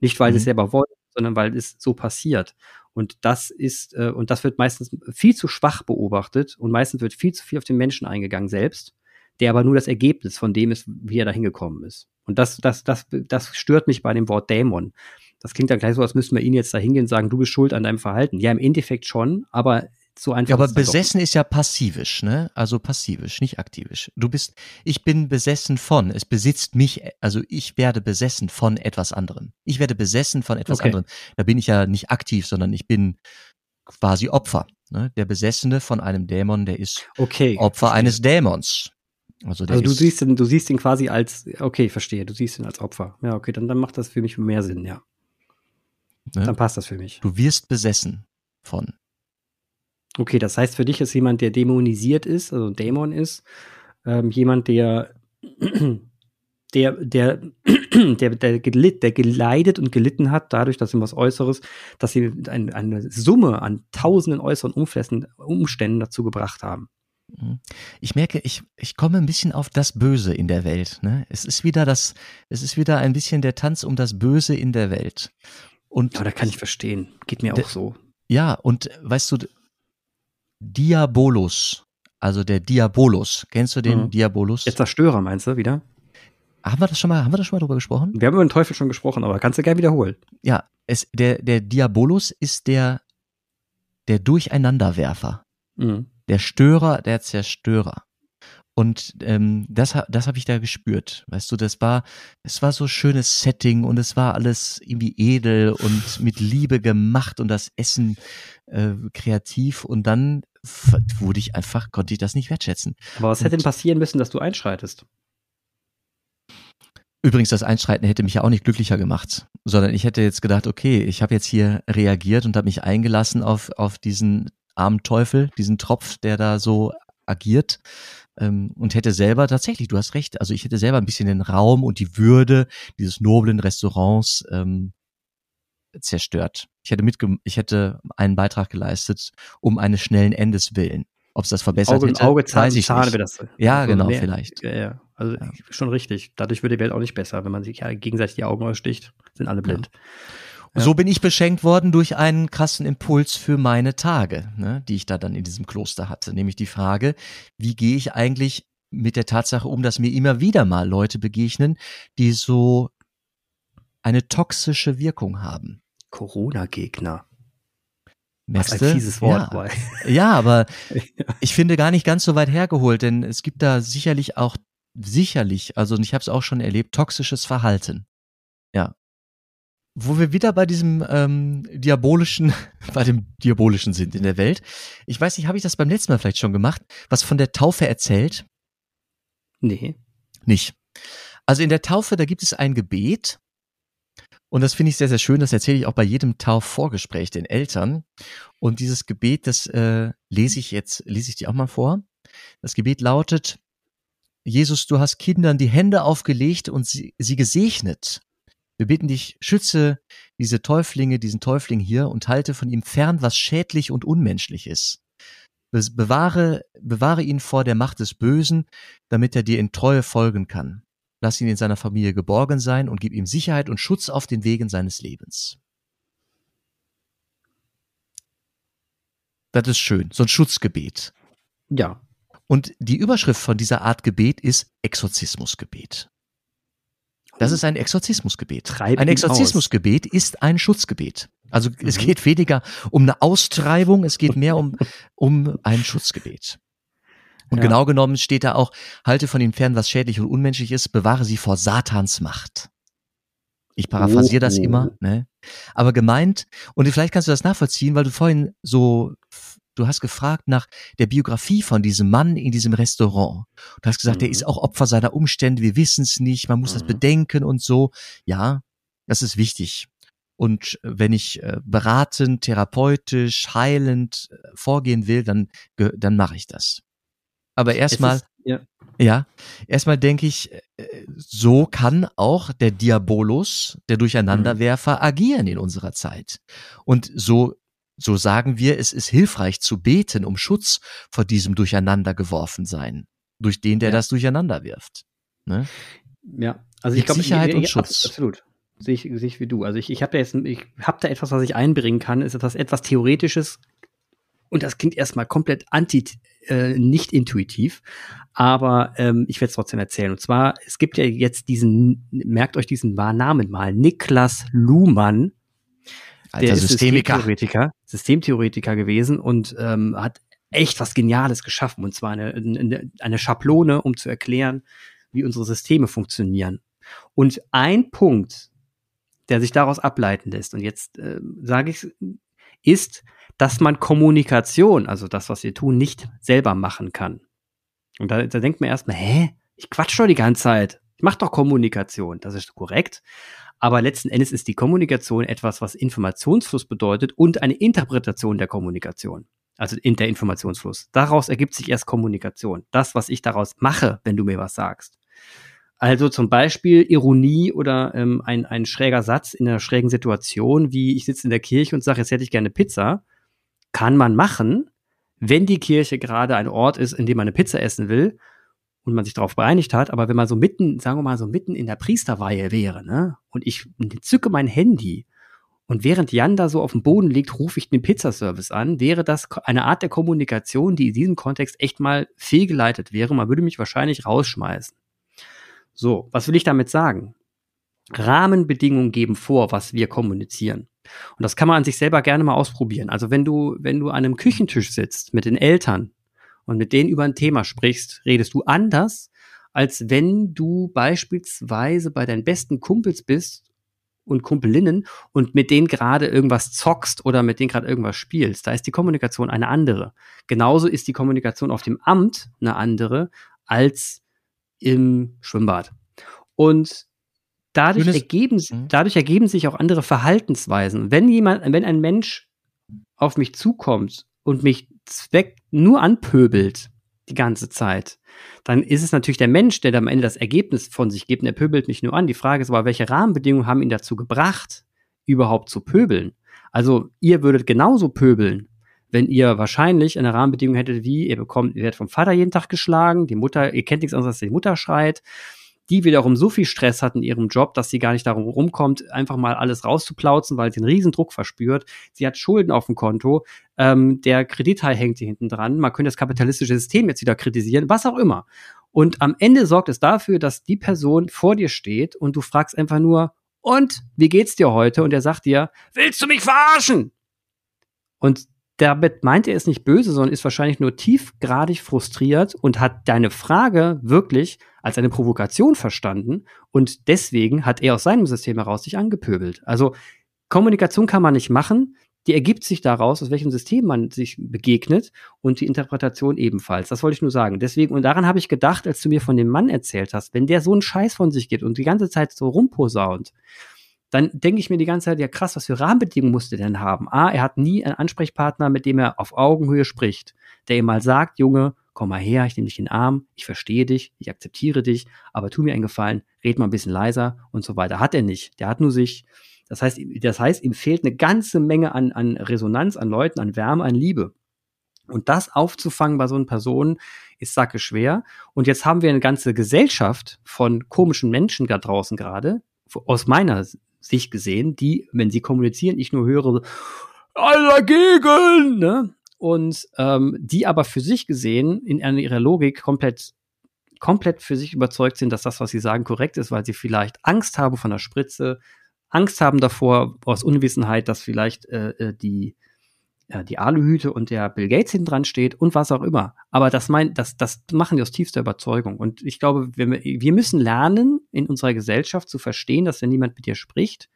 Nicht, weil mhm. sie es selber wollen, sondern weil es so passiert. Und das ist, äh, und das wird meistens viel zu schwach beobachtet und meistens wird viel zu viel auf den Menschen eingegangen selbst, der aber nur das Ergebnis von dem ist, wie er da hingekommen ist. Und das, das, das, das stört mich bei dem Wort Dämon. Das klingt dann gleich so, als müssten wir ihn jetzt da hingehen und sagen, du bist schuld an deinem Verhalten. Ja, im Endeffekt schon, aber so einfach. Ja, aber besessen ist ja passivisch, ne? Also passivisch, nicht aktivisch. Du bist, ich bin besessen von, es besitzt mich, also ich werde besessen von etwas anderem. Ich werde besessen von etwas okay. anderem. Da bin ich ja nicht aktiv, sondern ich bin quasi Opfer. Ne? Der Besessene von einem Dämon, der ist okay, Opfer verstehe. eines Dämons. Also, also du siehst ihn, du siehst ihn quasi als, okay, verstehe, du siehst ihn als Opfer. Ja, okay, dann, dann macht das für mich mehr Sinn, ja. Ne? Dann passt das für mich. Du wirst besessen von. Okay, das heißt, für dich ist jemand, der dämonisiert ist, also Dämon ist, ähm, jemand, der, der, der, der, der, gelitt, der geleidet und gelitten hat, dadurch, dass ihm was Äußeres, dass sie ein, eine Summe an tausenden äußeren Umständen, Umständen dazu gebracht haben. Mhm. Ich merke, ich, ich komme ein bisschen auf das Böse in der Welt. Ne? Es ist wieder das, es ist wieder ein bisschen der Tanz um das Böse in der Welt. Und ja, da kann ich verstehen. Geht mir auch so. Ja, und weißt du, Diabolus. Also der Diabolus. Kennst du den mhm. Diabolus? Der Zerstörer meinst du wieder? Haben wir das schon mal, haben wir das schon mal drüber gesprochen? Wir haben über den Teufel schon gesprochen, aber kannst du gerne wiederholen. Ja, es, der, der Diabolus ist der, der Durcheinanderwerfer. Mhm. Der Störer, der Zerstörer. Und ähm, das, das habe ich da gespürt. Weißt du, das war, es war so schönes Setting und es war alles irgendwie edel und mit Liebe gemacht und das Essen äh, kreativ. Und dann wurde ich einfach, konnte ich das nicht wertschätzen. Aber was hätte denn passieren müssen, dass du einschreitest? Übrigens, das Einschreiten hätte mich ja auch nicht glücklicher gemacht, sondern ich hätte jetzt gedacht, okay, ich habe jetzt hier reagiert und habe mich eingelassen auf, auf diesen armen Teufel, diesen Tropf, der da so agiert ähm, und hätte selber tatsächlich, du hast recht, also ich hätte selber ein bisschen den Raum und die Würde dieses noblen Restaurants ähm, zerstört. Ich hätte mitge ich hätte einen Beitrag geleistet, um eines schnellen Endes willen. Ob es das verbessert Auge, hätte, Auge, Zahn, weiß ich Zahn, nicht. Das, ja, also genau, mehr, vielleicht. Ja, ja. Also ja. schon richtig. Dadurch wird die Welt auch nicht besser, wenn man sich gegenseitig die Augen aussticht, sind alle blind. Ja. Ja. So bin ich beschenkt worden durch einen krassen Impuls für meine Tage, ne, die ich da dann in diesem Kloster hatte. Nämlich die Frage, wie gehe ich eigentlich mit der Tatsache um, dass mir immer wieder mal Leute begegnen, die so eine toxische Wirkung haben. Corona-Gegner. Was ein fieses Wort. Ja, ja aber ich finde gar nicht ganz so weit hergeholt, denn es gibt da sicherlich auch, sicherlich, also ich habe es auch schon erlebt, toxisches Verhalten. Wo wir wieder bei diesem ähm, diabolischen, bei dem diabolischen sind in der Welt. Ich weiß nicht, habe ich das beim letzten Mal vielleicht schon gemacht, was von der Taufe erzählt? Nee. Nicht. Also in der Taufe, da gibt es ein Gebet. Und das finde ich sehr, sehr schön. Das erzähle ich auch bei jedem Taufvorgespräch den Eltern. Und dieses Gebet, das äh, lese ich jetzt, lese ich dir auch mal vor. Das Gebet lautet, Jesus, du hast Kindern die Hände aufgelegt und sie, sie gesegnet. Wir bitten dich, schütze diese Täuflinge, diesen Täufling hier und halte von ihm fern, was schädlich und unmenschlich ist. Bewahre, bewahre ihn vor der Macht des Bösen, damit er dir in Treue folgen kann. Lass ihn in seiner Familie geborgen sein und gib ihm Sicherheit und Schutz auf den Wegen seines Lebens. Das ist schön, so ein Schutzgebet. Ja. Und die Überschrift von dieser Art Gebet ist Exorzismusgebet. Das ist ein Exorzismusgebet. Treib ein Exorzismusgebet ist ein Schutzgebet. Also mhm. es geht weniger um eine Austreibung, es geht mehr um, um ein Schutzgebet. Und ja. genau genommen steht da auch, halte von ihm fern, was schädlich und unmenschlich ist, bewahre sie vor Satans Macht. Ich paraphrasiere oh. das immer, ne? Aber gemeint, und vielleicht kannst du das nachvollziehen, weil du vorhin so du hast gefragt nach der Biografie von diesem Mann in diesem Restaurant. Du hast gesagt, mhm. er ist auch Opfer seiner Umstände, wir wissen es nicht, man muss mhm. das bedenken und so. Ja, das ist wichtig. Und wenn ich äh, beratend, therapeutisch, heilend äh, vorgehen will, dann, dann mache ich das. Aber erstmal, ja. ja, erstmal denke ich, äh, so kann auch der Diabolus, der Durcheinanderwerfer, mhm. agieren in unserer Zeit. Und so, so sagen wir, es ist hilfreich zu beten, um Schutz vor diesem Durcheinander geworfen sein, durch den, der ja. das durcheinander wirft. Ne? Ja, also ich glaube, Sicherheit ich, und Schutz. Absolut. Sehe ich, sehe ich wie du. Also ich, ich habe da jetzt, ich habe da etwas, was ich einbringen kann, ist etwas, etwas Theoretisches. Und das klingt erstmal komplett anti, äh, nicht intuitiv. Aber ähm, ich werde es trotzdem erzählen. Und zwar, es gibt ja jetzt diesen, merkt euch diesen Namen mal, Niklas Luhmann. Alter, der ist Systemiker. Systemtheoretiker, Systemtheoretiker gewesen und ähm, hat echt was Geniales geschaffen. Und zwar eine, eine, eine Schablone, um zu erklären, wie unsere Systeme funktionieren. Und ein Punkt, der sich daraus ableiten lässt. Und jetzt äh, sage ich, ist, dass man Kommunikation, also das, was wir tun, nicht selber machen kann. Und da, da denkt man erstmal, hä? Ich quatsch doch die ganze Zeit. Ich mach doch Kommunikation. Das ist korrekt. Aber letzten Endes ist die Kommunikation etwas, was Informationsfluss bedeutet und eine Interpretation der Kommunikation. Also in der Informationsfluss. Daraus ergibt sich erst Kommunikation. Das, was ich daraus mache, wenn du mir was sagst. Also zum Beispiel Ironie oder ähm, ein, ein schräger Satz in einer schrägen Situation, wie ich sitze in der Kirche und sage, jetzt hätte ich gerne Pizza, kann man machen, wenn die Kirche gerade ein Ort ist, in dem man eine Pizza essen will und man sich darauf geeinigt hat. Aber wenn man so mitten, sagen wir mal, so mitten in der Priesterweihe wäre, ne, und ich zücke mein Handy und während Jan da so auf dem Boden liegt, rufe ich den Pizzaservice an, wäre das eine Art der Kommunikation, die in diesem Kontext echt mal fehlgeleitet wäre. Man würde mich wahrscheinlich rausschmeißen. So, was will ich damit sagen? Rahmenbedingungen geben vor, was wir kommunizieren. Und das kann man an sich selber gerne mal ausprobieren. Also wenn du, wenn du an einem Küchentisch sitzt mit den Eltern und mit denen über ein Thema sprichst, redest du anders, als wenn du beispielsweise bei deinen besten Kumpels bist und Kumpelinnen und mit denen gerade irgendwas zockst oder mit denen gerade irgendwas spielst. Da ist die Kommunikation eine andere. Genauso ist die Kommunikation auf dem Amt eine andere als im Schwimmbad. Und dadurch ergeben, mhm. dadurch ergeben sich auch andere Verhaltensweisen. Wenn jemand, wenn ein Mensch auf mich zukommt und mich zweck nur anpöbelt die ganze Zeit, dann ist es natürlich der Mensch, der am Ende das Ergebnis von sich gibt und er pöbelt mich nur an. Die Frage ist aber, welche Rahmenbedingungen haben ihn dazu gebracht, überhaupt zu pöbeln? Also ihr würdet genauso pöbeln, wenn ihr wahrscheinlich eine Rahmenbedingung hättet, wie ihr bekommt, ihr werdet vom Vater jeden Tag geschlagen, die Mutter, ihr kennt nichts anderes, als die Mutter schreit, die wiederum so viel Stress hat in ihrem Job, dass sie gar nicht darum rumkommt, einfach mal alles rauszuplauzen, weil sie einen riesen Druck verspürt. Sie hat Schulden auf dem Konto, ähm, der Kreditteil hängt hier hinten dran. Man könnte das kapitalistische System jetzt wieder kritisieren, was auch immer. Und am Ende sorgt es dafür, dass die Person vor dir steht und du fragst einfach nur, und wie geht's dir heute? Und er sagt dir, willst du mich verarschen? Und damit meint er es nicht böse, sondern ist wahrscheinlich nur tiefgradig frustriert und hat deine Frage wirklich als eine Provokation verstanden und deswegen hat er aus seinem System heraus sich angepöbelt. Also Kommunikation kann man nicht machen, die ergibt sich daraus, aus welchem System man sich begegnet und die Interpretation ebenfalls. Das wollte ich nur sagen. Deswegen, und daran habe ich gedacht, als du mir von dem Mann erzählt hast, wenn der so einen Scheiß von sich gibt und die ganze Zeit so rumposaunt, dann denke ich mir die ganze Zeit, ja krass, was für Rahmenbedingungen musste denn haben? A, er hat nie einen Ansprechpartner, mit dem er auf Augenhöhe spricht, der ihm mal sagt, Junge, komm mal her, ich nehme dich in den Arm, ich verstehe dich, ich akzeptiere dich, aber tu mir einen Gefallen, red mal ein bisschen leiser und so weiter. Hat er nicht. Der hat nur sich, das heißt, das heißt, ihm fehlt eine ganze Menge an, an Resonanz, an Leuten, an Wärme, an Liebe. Und das aufzufangen bei so einer Person ist sacke schwer. Und jetzt haben wir eine ganze Gesellschaft von komischen Menschen da draußen gerade, aus meiner sich gesehen, die, wenn sie kommunizieren, ich nur höre, alle dagegen, ne? Und ähm, die aber für sich gesehen in, ihrer Logik komplett komplett für sich überzeugt sind, dass das, was sie sagen, korrekt ist, weil sie vielleicht Angst haben von der Spritze, Angst haben davor aus Unwissenheit, dass vielleicht äh, äh die ja, die Aluhüte und der Bill Gates hinten dran steht und was auch immer. Aber das mein, das, das machen die aus tiefster Überzeugung. Und ich glaube, wir, wir müssen lernen, in unserer Gesellschaft zu verstehen, dass wenn jemand mit dir spricht,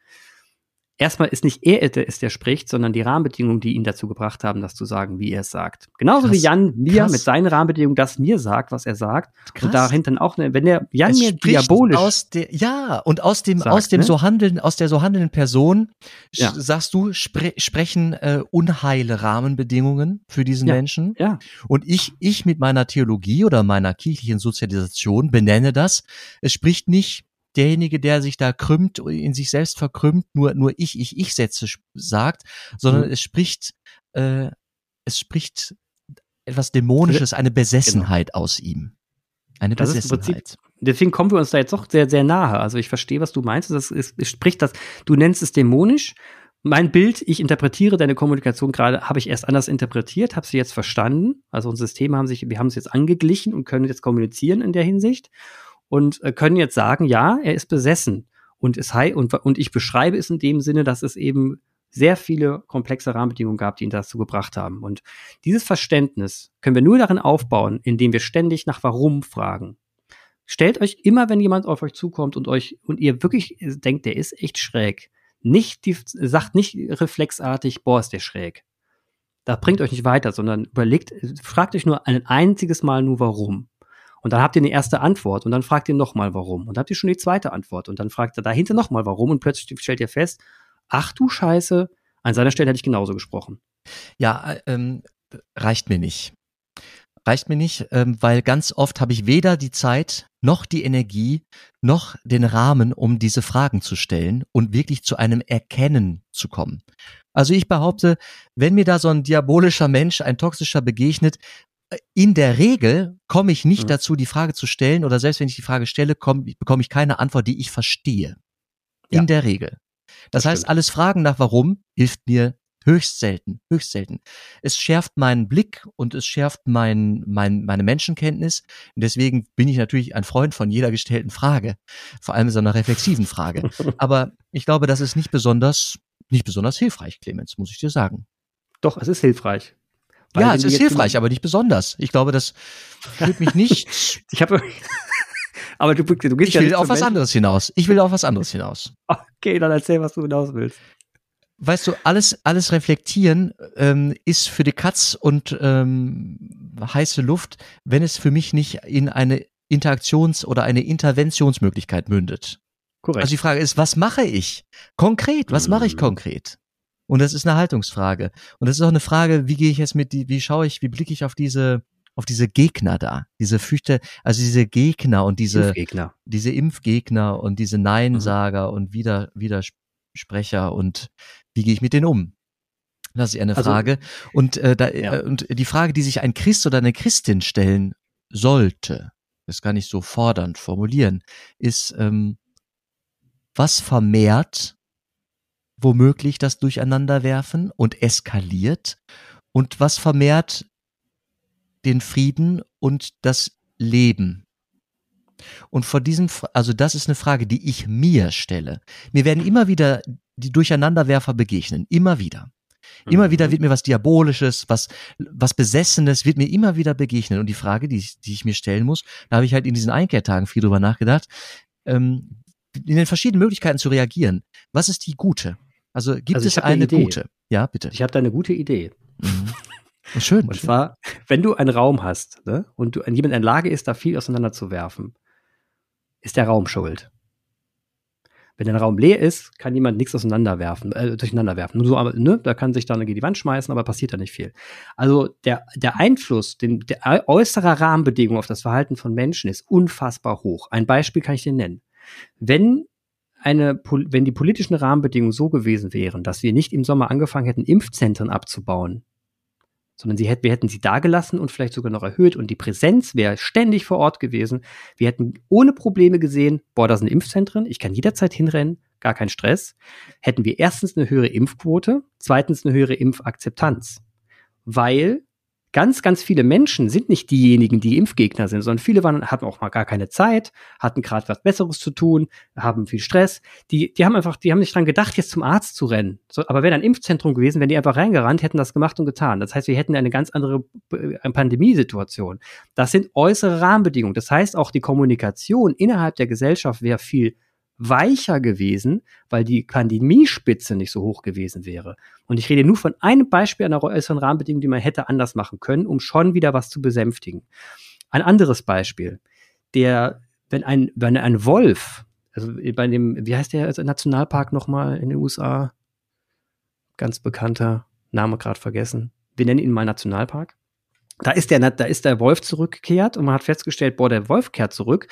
erstmal ist nicht er der ist, der spricht, sondern die Rahmenbedingungen, die ihn dazu gebracht haben, das zu sagen, wie er es sagt. Genauso krass, wie Jan mir krass. mit seinen Rahmenbedingungen das mir sagt, was er sagt. Krass. Und dahinter auch, eine, wenn der Jan es mir diabolisch aus der, ja und aus dem sagt, aus dem ne? so handeln aus der so handelnden Person ja. sagst du spre sprechen äh, unheile Rahmenbedingungen für diesen ja. Menschen. Ja. Und ich ich mit meiner Theologie oder meiner kirchlichen Sozialisation benenne das. Es spricht nicht derjenige, der sich da krümmt, in sich selbst verkrümmt, nur, nur ich, ich, ich Sätze sagt, sondern mhm. es spricht, äh, es spricht etwas Dämonisches, eine Besessenheit genau. aus ihm. Eine das Besessenheit. deswegen kommen wir uns da jetzt doch sehr, sehr nahe. Also ich verstehe, was du meinst. Das ist, es spricht das, du nennst es dämonisch. Mein Bild, ich interpretiere deine Kommunikation gerade, habe ich erst anders interpretiert, habe sie jetzt verstanden. Also unsere Systeme haben sich, wir haben es jetzt angeglichen und können jetzt kommunizieren in der Hinsicht und äh, können jetzt sagen, ja, er ist besessen. Und, es und, und ich beschreibe es in dem Sinne, dass es eben sehr viele komplexe Rahmenbedingungen gab, die ihn dazu gebracht haben. Und dieses Verständnis können wir nur darin aufbauen, indem wir ständig nach Warum fragen. Stellt euch immer, wenn jemand auf euch zukommt und euch und ihr wirklich denkt, der ist echt schräg, nicht die, sagt nicht reflexartig, boah, ist der schräg. Das bringt euch nicht weiter, sondern überlegt, fragt euch nur ein einziges Mal nur warum. Und dann habt ihr eine erste Antwort und dann fragt ihr nochmal warum. Und dann habt ihr schon die zweite Antwort und dann fragt er dahinter nochmal warum und plötzlich stellt ihr fest, ach du Scheiße, an seiner Stelle hätte ich genauso gesprochen. Ja, äh, ähm, reicht mir nicht. Reicht mir nicht, ähm, weil ganz oft habe ich weder die Zeit noch die Energie noch den Rahmen, um diese Fragen zu stellen und wirklich zu einem Erkennen zu kommen. Also ich behaupte, wenn mir da so ein diabolischer Mensch, ein toxischer begegnet, in der Regel komme ich nicht mhm. dazu, die Frage zu stellen, oder selbst wenn ich die Frage stelle, komm, bekomme ich keine Antwort, die ich verstehe. In ja. der Regel. Das, das heißt, alles Fragen nach warum hilft mir höchst selten, höchst selten. Es schärft meinen Blick und es schärft mein, mein, meine Menschenkenntnis. Und deswegen bin ich natürlich ein Freund von jeder gestellten Frage. Vor allem so einer reflexiven Frage. Aber ich glaube, das ist nicht besonders, nicht besonders hilfreich, Clemens, muss ich dir sagen. Doch, es ist hilfreich. Weil ja, es ist hilfreich, aber nicht besonders. Ich glaube, das führt mich nicht. ich habe. aber du, du gehst ich ja will auf was anderes hinaus. Ich will auf was anderes hinaus. Okay, dann erzähl, was du hinaus willst. Weißt du, alles, alles reflektieren ähm, ist für die Katz und ähm, heiße Luft, wenn es für mich nicht in eine Interaktions- oder eine Interventionsmöglichkeit mündet. Korrekt. Also die Frage ist, was mache ich konkret? Was mache ich mhm. konkret? Und das ist eine Haltungsfrage. Und das ist auch eine Frage, wie gehe ich jetzt mit, die, wie schaue ich, wie blicke ich auf diese, auf diese Gegner da, diese Fürchte, also diese Gegner und diese Impfgegner, diese Impfgegner und diese Neinsager mhm. und Wider, Widersprecher und wie gehe ich mit denen um? Das ist eine also, Frage. Und, äh, da, ja. äh, und die Frage, die sich ein Christ oder eine Christin stellen sollte, das kann ich so fordernd formulieren, ist, ähm, was vermehrt womöglich das Durcheinanderwerfen und eskaliert und was vermehrt den Frieden und das Leben. Und vor diesem, also das ist eine Frage, die ich mir stelle. Mir werden immer wieder die Durcheinanderwerfer begegnen, immer wieder. Immer mhm. wieder wird mir was Diabolisches, was, was Besessenes, wird mir immer wieder begegnen. Und die Frage, die ich, die ich mir stellen muss, da habe ich halt in diesen Einkehrtagen viel drüber nachgedacht, ähm, in den verschiedenen Möglichkeiten zu reagieren. Was ist die gute? Also gibt also es eine, eine gute? Ja, bitte. Ich habe da eine gute Idee. Mhm. Schön. Und zwar, wenn du einen Raum hast ne, und du, jemand in der Lage ist, da viel auseinanderzuwerfen, ist der Raum schuld. Wenn der Raum leer ist, kann jemand nichts auseinanderwerfen, äh, durcheinanderwerfen. Nur so, ne, da kann sich dann gegen die Wand schmeißen, aber passiert da nicht viel. Also der, der Einfluss, den, der äußere Rahmenbedingung auf das Verhalten von Menschen ist unfassbar hoch. Ein Beispiel kann ich dir nennen. Wenn eine, wenn die politischen Rahmenbedingungen so gewesen wären, dass wir nicht im Sommer angefangen hätten, Impfzentren abzubauen, sondern sie hätten, wir hätten sie da gelassen und vielleicht sogar noch erhöht und die Präsenz wäre ständig vor Ort gewesen. Wir hätten ohne Probleme gesehen, boah, da sind Impfzentren, ich kann jederzeit hinrennen, gar kein Stress. Hätten wir erstens eine höhere Impfquote, zweitens eine höhere Impfakzeptanz. Weil ganz, ganz viele Menschen sind nicht diejenigen, die Impfgegner sind, sondern viele waren, hatten auch mal gar keine Zeit, hatten gerade was Besseres zu tun, haben viel Stress. Die, die haben einfach, die haben nicht dran gedacht, jetzt zum Arzt zu rennen. So, aber wäre ein Impfzentrum gewesen, wären die einfach reingerannt, hätten das gemacht und getan. Das heißt, wir hätten eine ganz andere äh, Pandemiesituation. Das sind äußere Rahmenbedingungen. Das heißt, auch die Kommunikation innerhalb der Gesellschaft wäre viel weicher gewesen, weil die Pandemiespitze nicht so hoch gewesen wäre. Und ich rede nur von einem Beispiel einer äußeren Rahmenbedingung, die man hätte anders machen können, um schon wieder was zu besänftigen. Ein anderes Beispiel. Der, wenn ein, wenn ein Wolf, also bei dem, wie heißt der Nationalpark nochmal in den USA? Ganz bekannter, Name gerade vergessen. Wir nennen ihn mal Nationalpark da ist der, da ist der Wolf zurückgekehrt und man hat festgestellt, boah, der Wolf kehrt zurück.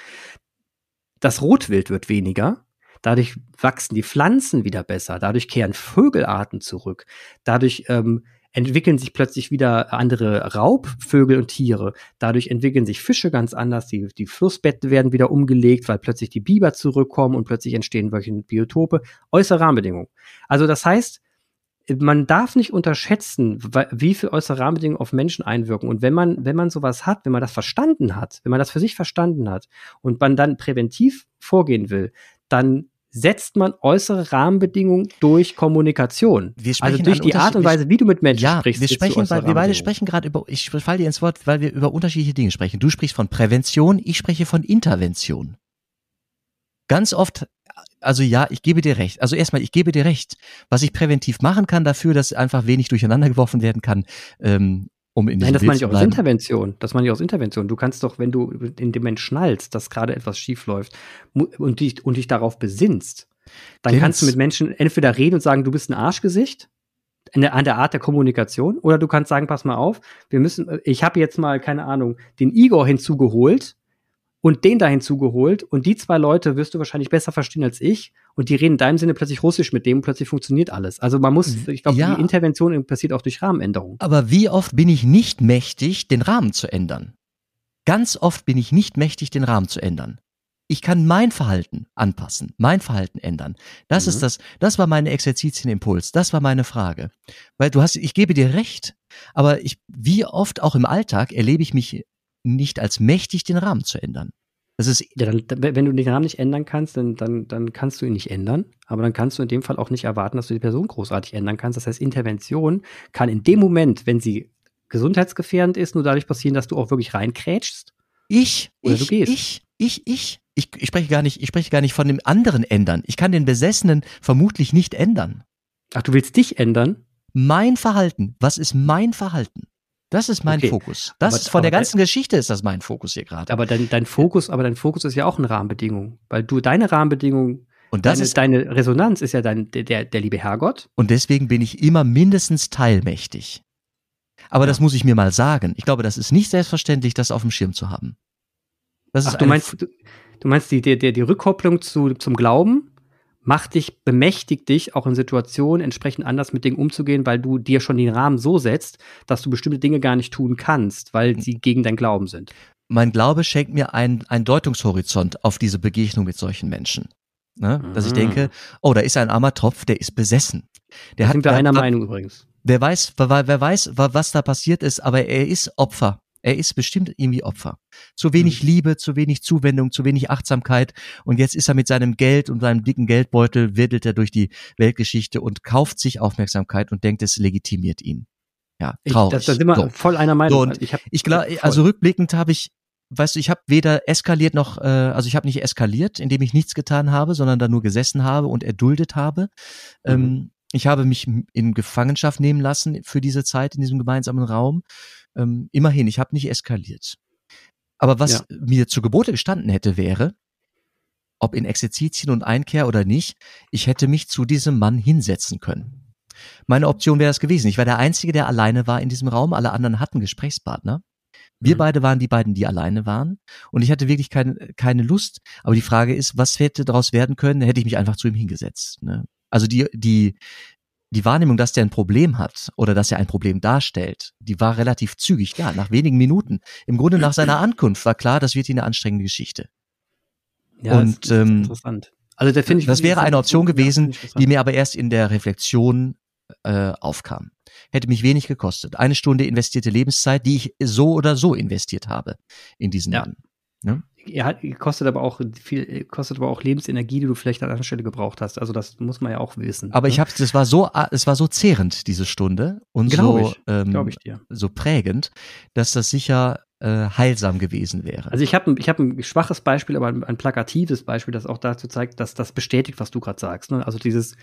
Das Rotwild wird weniger. Dadurch wachsen die Pflanzen wieder besser. Dadurch kehren Vögelarten zurück. Dadurch ähm, entwickeln sich plötzlich wieder andere Raubvögel und Tiere. Dadurch entwickeln sich Fische ganz anders. Die, die Flussbetten werden wieder umgelegt, weil plötzlich die Biber zurückkommen und plötzlich entstehen solche Biotope. Äußere Rahmenbedingungen. Also das heißt, man darf nicht unterschätzen, wie viel äußere Rahmenbedingungen auf Menschen einwirken. Und wenn man, wenn man sowas hat, wenn man das verstanden hat, wenn man das für sich verstanden hat und man dann präventiv vorgehen will, dann setzt man äußere Rahmenbedingungen durch Kommunikation. also durch die Art und Weise, wie du mit Menschen ja, sprichst. Wir sprechen, weil wir beide sprechen gerade über, ich falle dir ins Wort, weil wir über unterschiedliche Dinge sprechen. Du sprichst von Prävention, ich spreche von Intervention. Ganz oft also ja, ich gebe dir recht. Also erstmal, ich gebe dir recht. Was ich präventiv machen kann dafür, dass einfach wenig durcheinander geworfen werden kann, ähm, um in Nein, das meine ich aus Intervention. Das meine ich aus Intervention. Du kannst doch, wenn du in dem Moment schnallst, dass gerade etwas schief läuft und dich, und dich darauf besinnst, dann Gins. kannst du mit Menschen entweder reden und sagen, du bist ein Arschgesicht, an der, an der Art der Kommunikation, oder du kannst sagen, pass mal auf, wir müssen, ich habe jetzt mal, keine Ahnung, den Igor hinzugeholt, und den da hinzugeholt und die zwei Leute wirst du wahrscheinlich besser verstehen als ich und die reden in deinem Sinne plötzlich Russisch mit dem und plötzlich funktioniert alles. Also man muss, ich glaube, ja, die Intervention passiert auch durch Rahmenänderungen. Aber wie oft bin ich nicht mächtig, den Rahmen zu ändern? Ganz oft bin ich nicht mächtig, den Rahmen zu ändern. Ich kann mein Verhalten anpassen, mein Verhalten ändern. Das mhm. ist das, das war meine Exerzitienimpuls, das war meine Frage. Weil du hast, ich gebe dir recht, aber ich, wie oft auch im Alltag erlebe ich mich nicht als mächtig, den Rahmen zu ändern. Das ist ja, dann, wenn du den Rahmen nicht ändern kannst, dann, dann, dann kannst du ihn nicht ändern. Aber dann kannst du in dem Fall auch nicht erwarten, dass du die Person großartig ändern kannst. Das heißt, Intervention kann in dem Moment, wenn sie gesundheitsgefährdend ist, nur dadurch passieren, dass du auch wirklich reinkrätschst. Ich, oder ich, du gehst. ich, ich, ich, ich, ich spreche gar nicht, ich spreche gar nicht von dem anderen ändern. Ich kann den Besessenen vermutlich nicht ändern. Ach, du willst dich ändern? Mein Verhalten. Was ist mein Verhalten? Das ist mein okay. Fokus. Das aber, ist von der ganzen Geschichte ist das mein Fokus hier gerade. Aber dein, dein Fokus, aber dein Fokus ist ja auch eine Rahmenbedingung, weil du deine Rahmenbedingungen und das deine, ist deine Resonanz ist ja dein, der, der, liebe Herrgott. Und deswegen bin ich immer mindestens teilmächtig. Aber ja. das muss ich mir mal sagen. Ich glaube, das ist nicht selbstverständlich, das auf dem Schirm zu haben. Das Ach, ist du meinst, du, du meinst die, die, die Rückkopplung zu, zum Glauben macht dich, bemächtigt dich auch in Situationen entsprechend anders mit Dingen umzugehen, weil du dir schon den Rahmen so setzt, dass du bestimmte Dinge gar nicht tun kannst, weil hm. sie gegen dein Glauben sind. Mein Glaube schenkt mir einen, einen Deutungshorizont auf diese Begegnung mit solchen Menschen. Ne? Dass ich denke, mhm. oh, da ist ein armer Tropf, der ist besessen. Der da hat, sind wir einer Meinung übrigens. Wer weiß, wer, wer weiß, was da passiert ist, aber er ist Opfer er ist bestimmt irgendwie Opfer. Zu wenig mhm. Liebe, zu wenig Zuwendung, zu wenig Achtsamkeit. Und jetzt ist er mit seinem Geld und seinem dicken Geldbeutel, wirdelt er durch die Weltgeschichte und kauft sich Aufmerksamkeit und denkt, es legitimiert ihn. Ja, traurig. Ich, da sind wir so. voll einer Meinung. So, und ich, ich glaube, also rückblickend habe ich, weißt du, ich habe weder eskaliert noch, äh, also ich habe nicht eskaliert, indem ich nichts getan habe, sondern da nur gesessen habe und erduldet habe. Mhm. Ähm, ich habe mich in Gefangenschaft nehmen lassen für diese Zeit in diesem gemeinsamen Raum ähm, immerhin, ich habe nicht eskaliert. Aber was ja. mir zu Gebote gestanden hätte, wäre, ob in Exerzitien und Einkehr oder nicht, ich hätte mich zu diesem Mann hinsetzen können. Meine Option wäre das gewesen. Ich war der Einzige, der alleine war in diesem Raum. Alle anderen hatten Gesprächspartner. Wir mhm. beide waren die beiden, die alleine waren. Und ich hatte wirklich kein, keine Lust. Aber die Frage ist, was hätte daraus werden können? Hätte ich mich einfach zu ihm hingesetzt. Ne? Also die, die, die Wahrnehmung, dass der ein Problem hat oder dass er ein Problem darstellt, die war relativ zügig da, nach wenigen Minuten. Im Grunde nach seiner Ankunft war klar, das wird hier eine anstrengende Geschichte. Ja, und das ähm, interessant. Also da finde ich, das wäre eine Option gewesen, die mir aber erst in der Reflexion äh, aufkam. Hätte mich wenig gekostet. Eine Stunde investierte Lebenszeit, die ich so oder so investiert habe in diesen ja. Mann. Ne? Ja, kostet aber auch viel, kostet aber auch Lebensenergie, die du vielleicht an anderer Stelle gebraucht hast. Also das muss man ja auch wissen. Aber ne? ich habe, das war so, es war so zehrend diese Stunde und Glaube so, ich. Ähm, ich dir. so prägend, dass das sicher äh, heilsam gewesen wäre. Also ich habe ich hab ein schwaches Beispiel, aber ein, ein, plakatives Beispiel, das auch dazu zeigt, dass das bestätigt, was du gerade sagst. Ne? Also dieses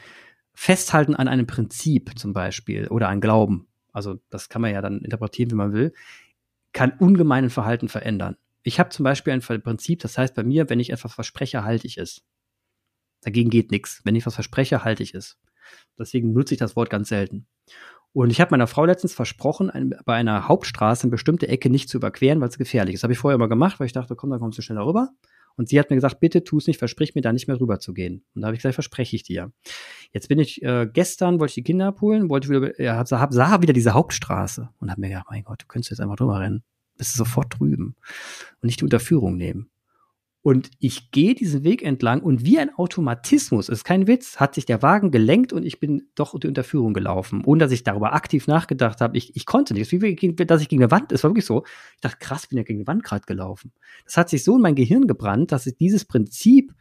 Festhalten an einem Prinzip zum Beispiel oder an Glauben, also das kann man ja dann interpretieren, wie man will, kann ungemeinen Verhalten verändern. Ich habe zum Beispiel ein Prinzip, das heißt bei mir, wenn ich etwas verspreche, halte ich es. Dagegen geht nichts. Wenn ich was verspreche, halte ich es. Deswegen nutze ich das Wort ganz selten. Und ich habe meiner Frau letztens versprochen, ein, bei einer Hauptstraße eine bestimmte Ecke nicht zu überqueren, weil es gefährlich ist. Das habe ich vorher immer gemacht, weil ich dachte, komm, dann kommst du schneller rüber. Und sie hat mir gesagt, bitte tu es nicht, versprich mir da nicht mehr rüber zu gehen. Und da habe ich gesagt, verspreche ich dir. Jetzt bin ich, äh, gestern wollte ich die Kinder abholen, wollte wieder, ja, hab, hab, sah wieder diese Hauptstraße und habe mir gedacht, mein Gott, du könntest jetzt einfach drüber rennen. Bist du sofort drüben. Und nicht die Unterführung nehmen. Und ich gehe diesen Weg entlang und wie ein Automatismus, ist kein Witz, hat sich der Wagen gelenkt und ich bin doch unter Unterführung gelaufen, ohne dass ich darüber aktiv nachgedacht habe. Ich, ich konnte nicht, wie dass ich gegen eine Wand, es war wirklich so. Ich dachte, krass, bin ja gegen die Wand gerade gelaufen. Das hat sich so in mein Gehirn gebrannt, dass ich dieses Prinzip,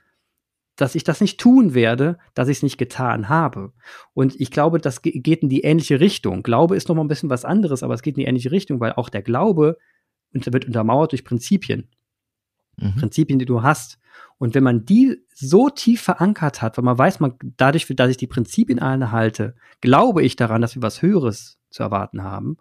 dass ich das nicht tun werde, dass ich es nicht getan habe. Und ich glaube, das geht in die ähnliche Richtung. Glaube ist noch mal ein bisschen was anderes, aber es geht in die ähnliche Richtung, weil auch der Glaube wird untermauert durch Prinzipien mhm. Prinzipien, die du hast. Und wenn man die so tief verankert hat, weil man weiß, man dadurch, dass ich die Prinzipien alle halte, glaube ich daran, dass wir was Höheres zu erwarten haben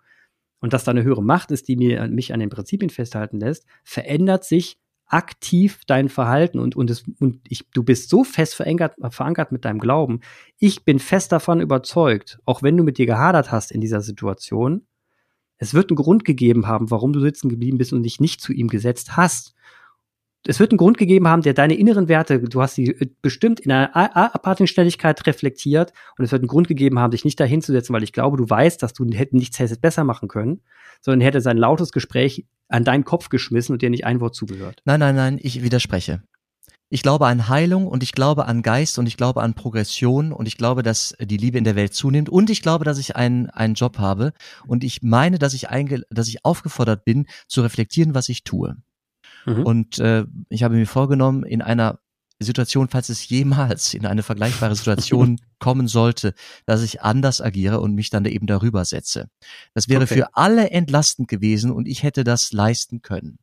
und dass da eine höhere Macht ist, die mir, mich an den Prinzipien festhalten lässt, verändert sich aktiv dein Verhalten und, und, es, und ich, du bist so fest verankert, verankert mit deinem Glauben. Ich bin fest davon überzeugt, auch wenn du mit dir gehadert hast in dieser Situation, es wird einen Grund gegeben haben, warum du sitzen geblieben bist und dich nicht zu ihm gesetzt hast es wird einen Grund gegeben haben, der deine inneren Werte, du hast sie äh, bestimmt in einer aparten Schnelligkeit reflektiert und es wird einen Grund gegeben haben, dich nicht dahin zu setzen, weil ich glaube, du weißt, dass du nichts hättest besser machen können, sondern er hätte sein lautes Gespräch an deinen Kopf geschmissen und dir nicht ein Wort zugehört. Nein, nein, nein, ich widerspreche. Ich glaube an Heilung und ich glaube an Geist und ich glaube an Progression und ich glaube, dass die Liebe in der Welt zunimmt und ich glaube, dass ich einen, einen Job habe und ich meine, dass ich, einge dass ich aufgefordert bin, zu reflektieren, was ich tue. Mhm. Und äh, ich habe mir vorgenommen, in einer Situation, falls es jemals in eine vergleichbare Situation kommen sollte, dass ich anders agiere und mich dann eben darüber setze. Das wäre okay. für alle entlastend gewesen und ich hätte das leisten können.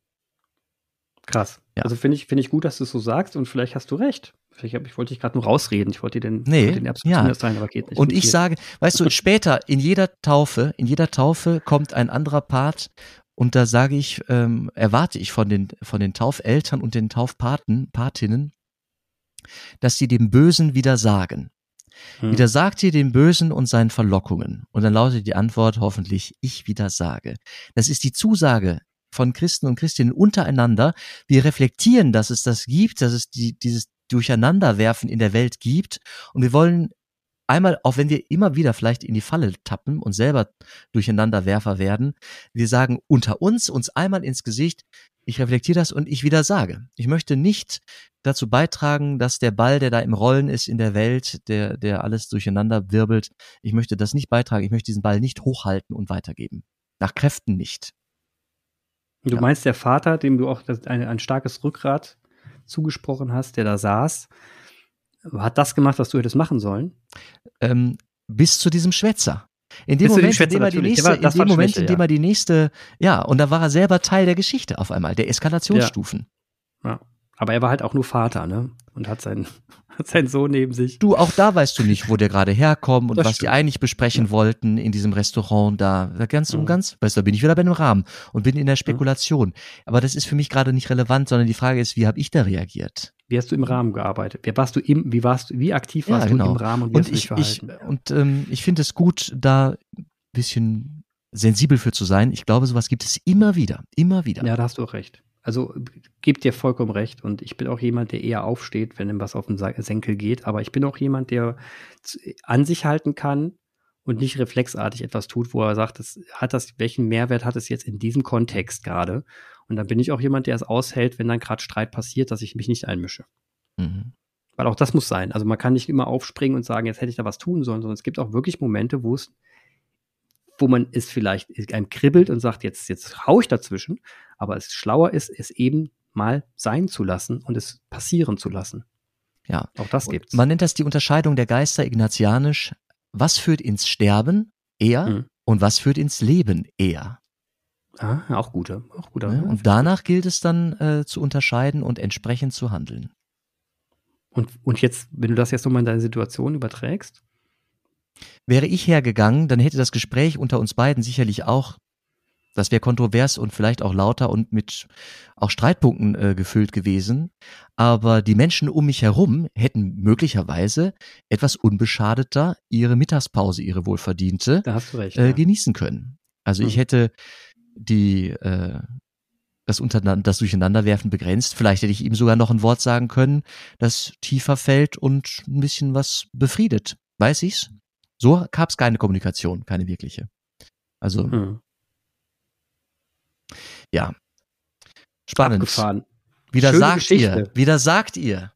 Krass. Ja. Also finde ich, finde ich gut, dass du es so sagst und vielleicht hast du recht. Ich, hab, ich wollte dich gerade nur rausreden. Ich wollte dir den, nee, den ja. sein, aber geht nicht. Und ich sage, weißt du, später in jeder Taufe, in jeder Taufe kommt ein anderer Part und da sage ich, ähm, erwarte ich von den, von den Taufeltern und den Taufpaten, Patinnen, dass sie dem Bösen wieder sagen. Hm. Wieder sagt ihr dem Bösen und seinen Verlockungen. Und dann lautet die Antwort hoffentlich, ich wieder sage. Das ist die Zusage von Christen und Christinnen untereinander. Wir reflektieren, dass es das gibt, dass es die, dieses Durcheinanderwerfen in der Welt gibt. Und wir wollen einmal, auch wenn wir immer wieder vielleicht in die Falle tappen und selber Durcheinanderwerfer werden, wir sagen unter uns, uns einmal ins Gesicht, ich reflektiere das und ich wieder sage. Ich möchte nicht dazu beitragen, dass der Ball, der da im Rollen ist in der Welt, der, der alles durcheinander wirbelt, ich möchte das nicht beitragen, ich möchte diesen Ball nicht hochhalten und weitergeben. Nach Kräften nicht. Du ja. meinst der Vater, dem du auch das, ein, ein starkes Rückgrat zugesprochen hast, der da saß, hat das gemacht, was du hättest machen sollen? Ähm, bis zu diesem Schwätzer. In dem bis Moment, in dem er die nächste, war, in dem Moment, Schwäche, in dem ja. er die nächste, ja, und da war er selber Teil der Geschichte auf einmal, der Eskalationsstufen. Ja. ja. Aber er war halt auch nur Vater, ne? Und hat seinen, hat seinen Sohn neben sich. Du, auch da weißt du nicht, wo der gerade herkommt und das was stimmt. die eigentlich besprechen ja. wollten in diesem Restaurant da. Ganz und ganz, weißt du, da bin ich wieder bei dem Rahmen und bin in der Spekulation. Aber das ist für mich gerade nicht relevant, sondern die Frage ist, wie habe ich da reagiert? Wie hast du im Rahmen gearbeitet? Wie warst du im, wie warst wie aktiv warst ja, genau. du im Rahmen und wie und hast ich, du dich verhalten? Ich, und ähm, ich finde es gut, da ein bisschen sensibel für zu sein. Ich glaube, sowas gibt es immer wieder, immer wieder. Ja, da hast du auch recht. Also gebe dir vollkommen recht. Und ich bin auch jemand, der eher aufsteht, wenn ihm was auf den Senkel geht. Aber ich bin auch jemand, der an sich halten kann und nicht reflexartig etwas tut, wo er sagt, das, hat das, welchen Mehrwert hat es jetzt in diesem Kontext gerade? Und dann bin ich auch jemand, der es aushält, wenn dann gerade Streit passiert, dass ich mich nicht einmische. Mhm. Weil auch das muss sein. Also man kann nicht immer aufspringen und sagen, jetzt hätte ich da was tun sollen, sondern es gibt auch wirklich Momente, wo es, wo man es vielleicht einem kribbelt und sagt, jetzt, jetzt hau ich dazwischen, aber es schlauer ist, es eben mal sein zu lassen und es passieren zu lassen. Ja. Auch das gibt's. Man nennt das die Unterscheidung der Geister ignatianisch. Was führt ins Sterben eher mhm. und was führt ins Leben eher? Ah, auch guter, auch guter. Ne? Und danach gilt es dann äh, zu unterscheiden und entsprechend zu handeln. Und, und jetzt, wenn du das jetzt nochmal in deine Situation überträgst? Wäre ich hergegangen, dann hätte das Gespräch unter uns beiden sicherlich auch, das wäre kontrovers und vielleicht auch lauter und mit auch Streitpunkten äh, gefüllt gewesen. Aber die Menschen um mich herum hätten möglicherweise etwas unbeschadeter ihre Mittagspause, ihre wohlverdiente, recht, äh, ja. genießen können. Also Mhm. ich hätte die äh, das, untereinander, das Durcheinanderwerfen begrenzt. Vielleicht hätte ich ihm sogar noch ein Wort sagen können, das tiefer fällt und ein bisschen was befriedet. Weiß ich's? So gab es keine Kommunikation, keine wirkliche. Also, Hm. Ja. Spannend. Abgefahren. Wieder Schöne sagt Geschichte. ihr, wieder sagt ihr.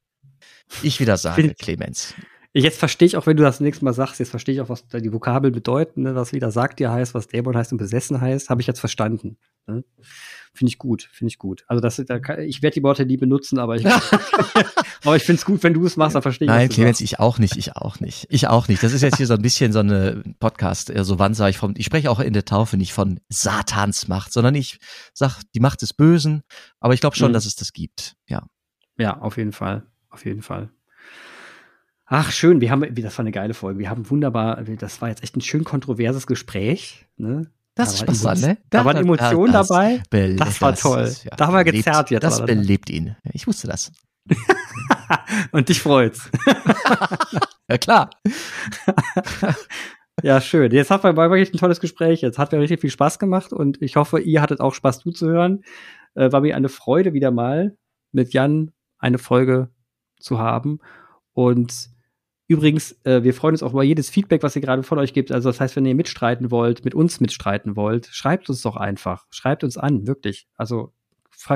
Ich wieder sage, Clemens. Jetzt verstehe ich auch, wenn du das nächste Mal sagst, jetzt verstehe ich auch, was da die Vokabeln bedeuten, ne, was wieder sagt dir heißt, was Dämon heißt und besessen heißt, habe ich jetzt verstanden. Ne? Finde ich gut, finde ich gut. Also das, da kann, ich werde die Worte nie benutzen, aber ich, aber ich finde es gut, wenn du es machst, dann verstehe ich Nein, Clemens, ich auch nicht, ich auch nicht. Ich auch nicht. Das ist jetzt hier so ein bisschen so eine Podcast, äh, so wann sage ich vom, ich spreche auch in der Taufe nicht von Satans Macht, sondern ich sag die Macht des Bösen, aber ich glaube schon, Mhm. dass es das gibt. Ja. Ja, auf jeden Fall, auf jeden Fall. Ach, schön, wir haben, das war eine geile Folge. Wir haben wunderbar, das war jetzt echt ein schön kontroverses Gespräch. Ne? Das Da ist Emo- ne? Da waren Emotionen das dabei. bele- Das war toll. ist, Da haben wir belebt- gezerrt jetzt, Das belebt ihn. Ich wusste das. Und dich freut's. Ja, klar. Ja, schön. Jetzt hat man war wirklich ein tolles Gespräch. Jetzt hat mir richtig viel Spaß gemacht und ich hoffe, ihr hattet auch Spaß zuzuhören. Äh, war mir eine Freude, wieder mal mit Jan eine Folge zu haben. Und übrigens, äh, wir freuen uns auch über jedes Feedback, was ihr gerade von euch gibt. Also das heißt, wenn ihr mitstreiten wollt, mit uns mitstreiten wollt, schreibt uns doch einfach. Schreibt uns an, wirklich. Also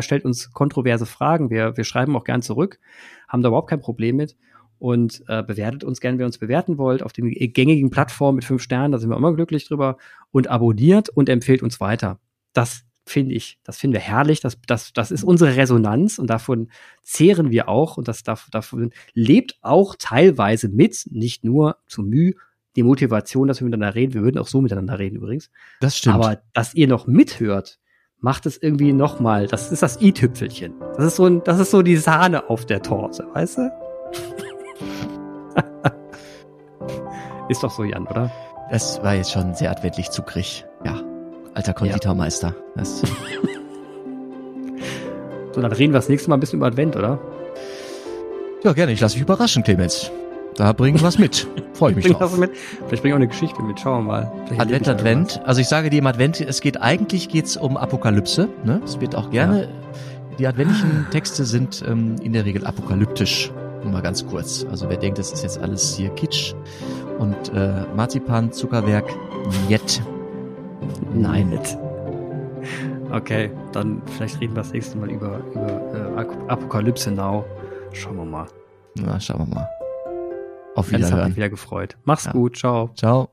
stellt uns kontroverse Fragen. Wir, wir schreiben auch gern zurück, haben da überhaupt kein Problem mit. Und äh, bewertet uns gern, wenn ihr uns bewerten wollt, auf den gängigen Plattformen mit fünf Sternen, da sind wir immer glücklich drüber. Und abonniert und empfehlt uns weiter. Das finde ich, das finden wir herrlich. Das, das, das ist unsere Resonanz und davon zehren wir auch. Und das dav- davon lebt auch teilweise mit, nicht nur zu Mühe, die Motivation, dass wir miteinander reden. Wir würden auch so miteinander reden übrigens. Das stimmt. Aber dass ihr noch mithört, macht es irgendwie noch mal. Das ist das i-Tüpfelchen. Das ist so ein, das ist so die Sahne auf der Torte, weißt du? ist doch so, Jan, oder? das war jetzt schon sehr adventlich zuckrig. Ja. Alter Konditormeister. Das, So, dann reden wir das nächste Mal ein bisschen über Advent, oder? ja, gerne. Ich lasse mich überraschen, Clemens. Da bringen wir was mit. Freue ich mich Bring drauf. das mit. Vielleicht bring ich auch eine Geschichte mit. Schauen wir mal. Vielleicht Advent, ich ja Advent. Also ich sage dir im Advent, es geht eigentlich geht's um Apokalypse. Ne? Es wird auch gerne. Die adventlichen Texte sind ähm, in der Regel apokalyptisch. Nur mal ganz kurz. Also wer denkt, das ist jetzt alles hier Kitsch und äh, Marzipan, Zuckerwerk, njet. Nein. Nett. Okay, dann vielleicht reden wir das nächste Mal über, über äh, Apokalypse Now. Schauen wir mal. Na, schauen wir mal. Auf Ganz hat Wiederhören. mich wieder gefreut. Mach's Ja. gut. Ciao. Ciao.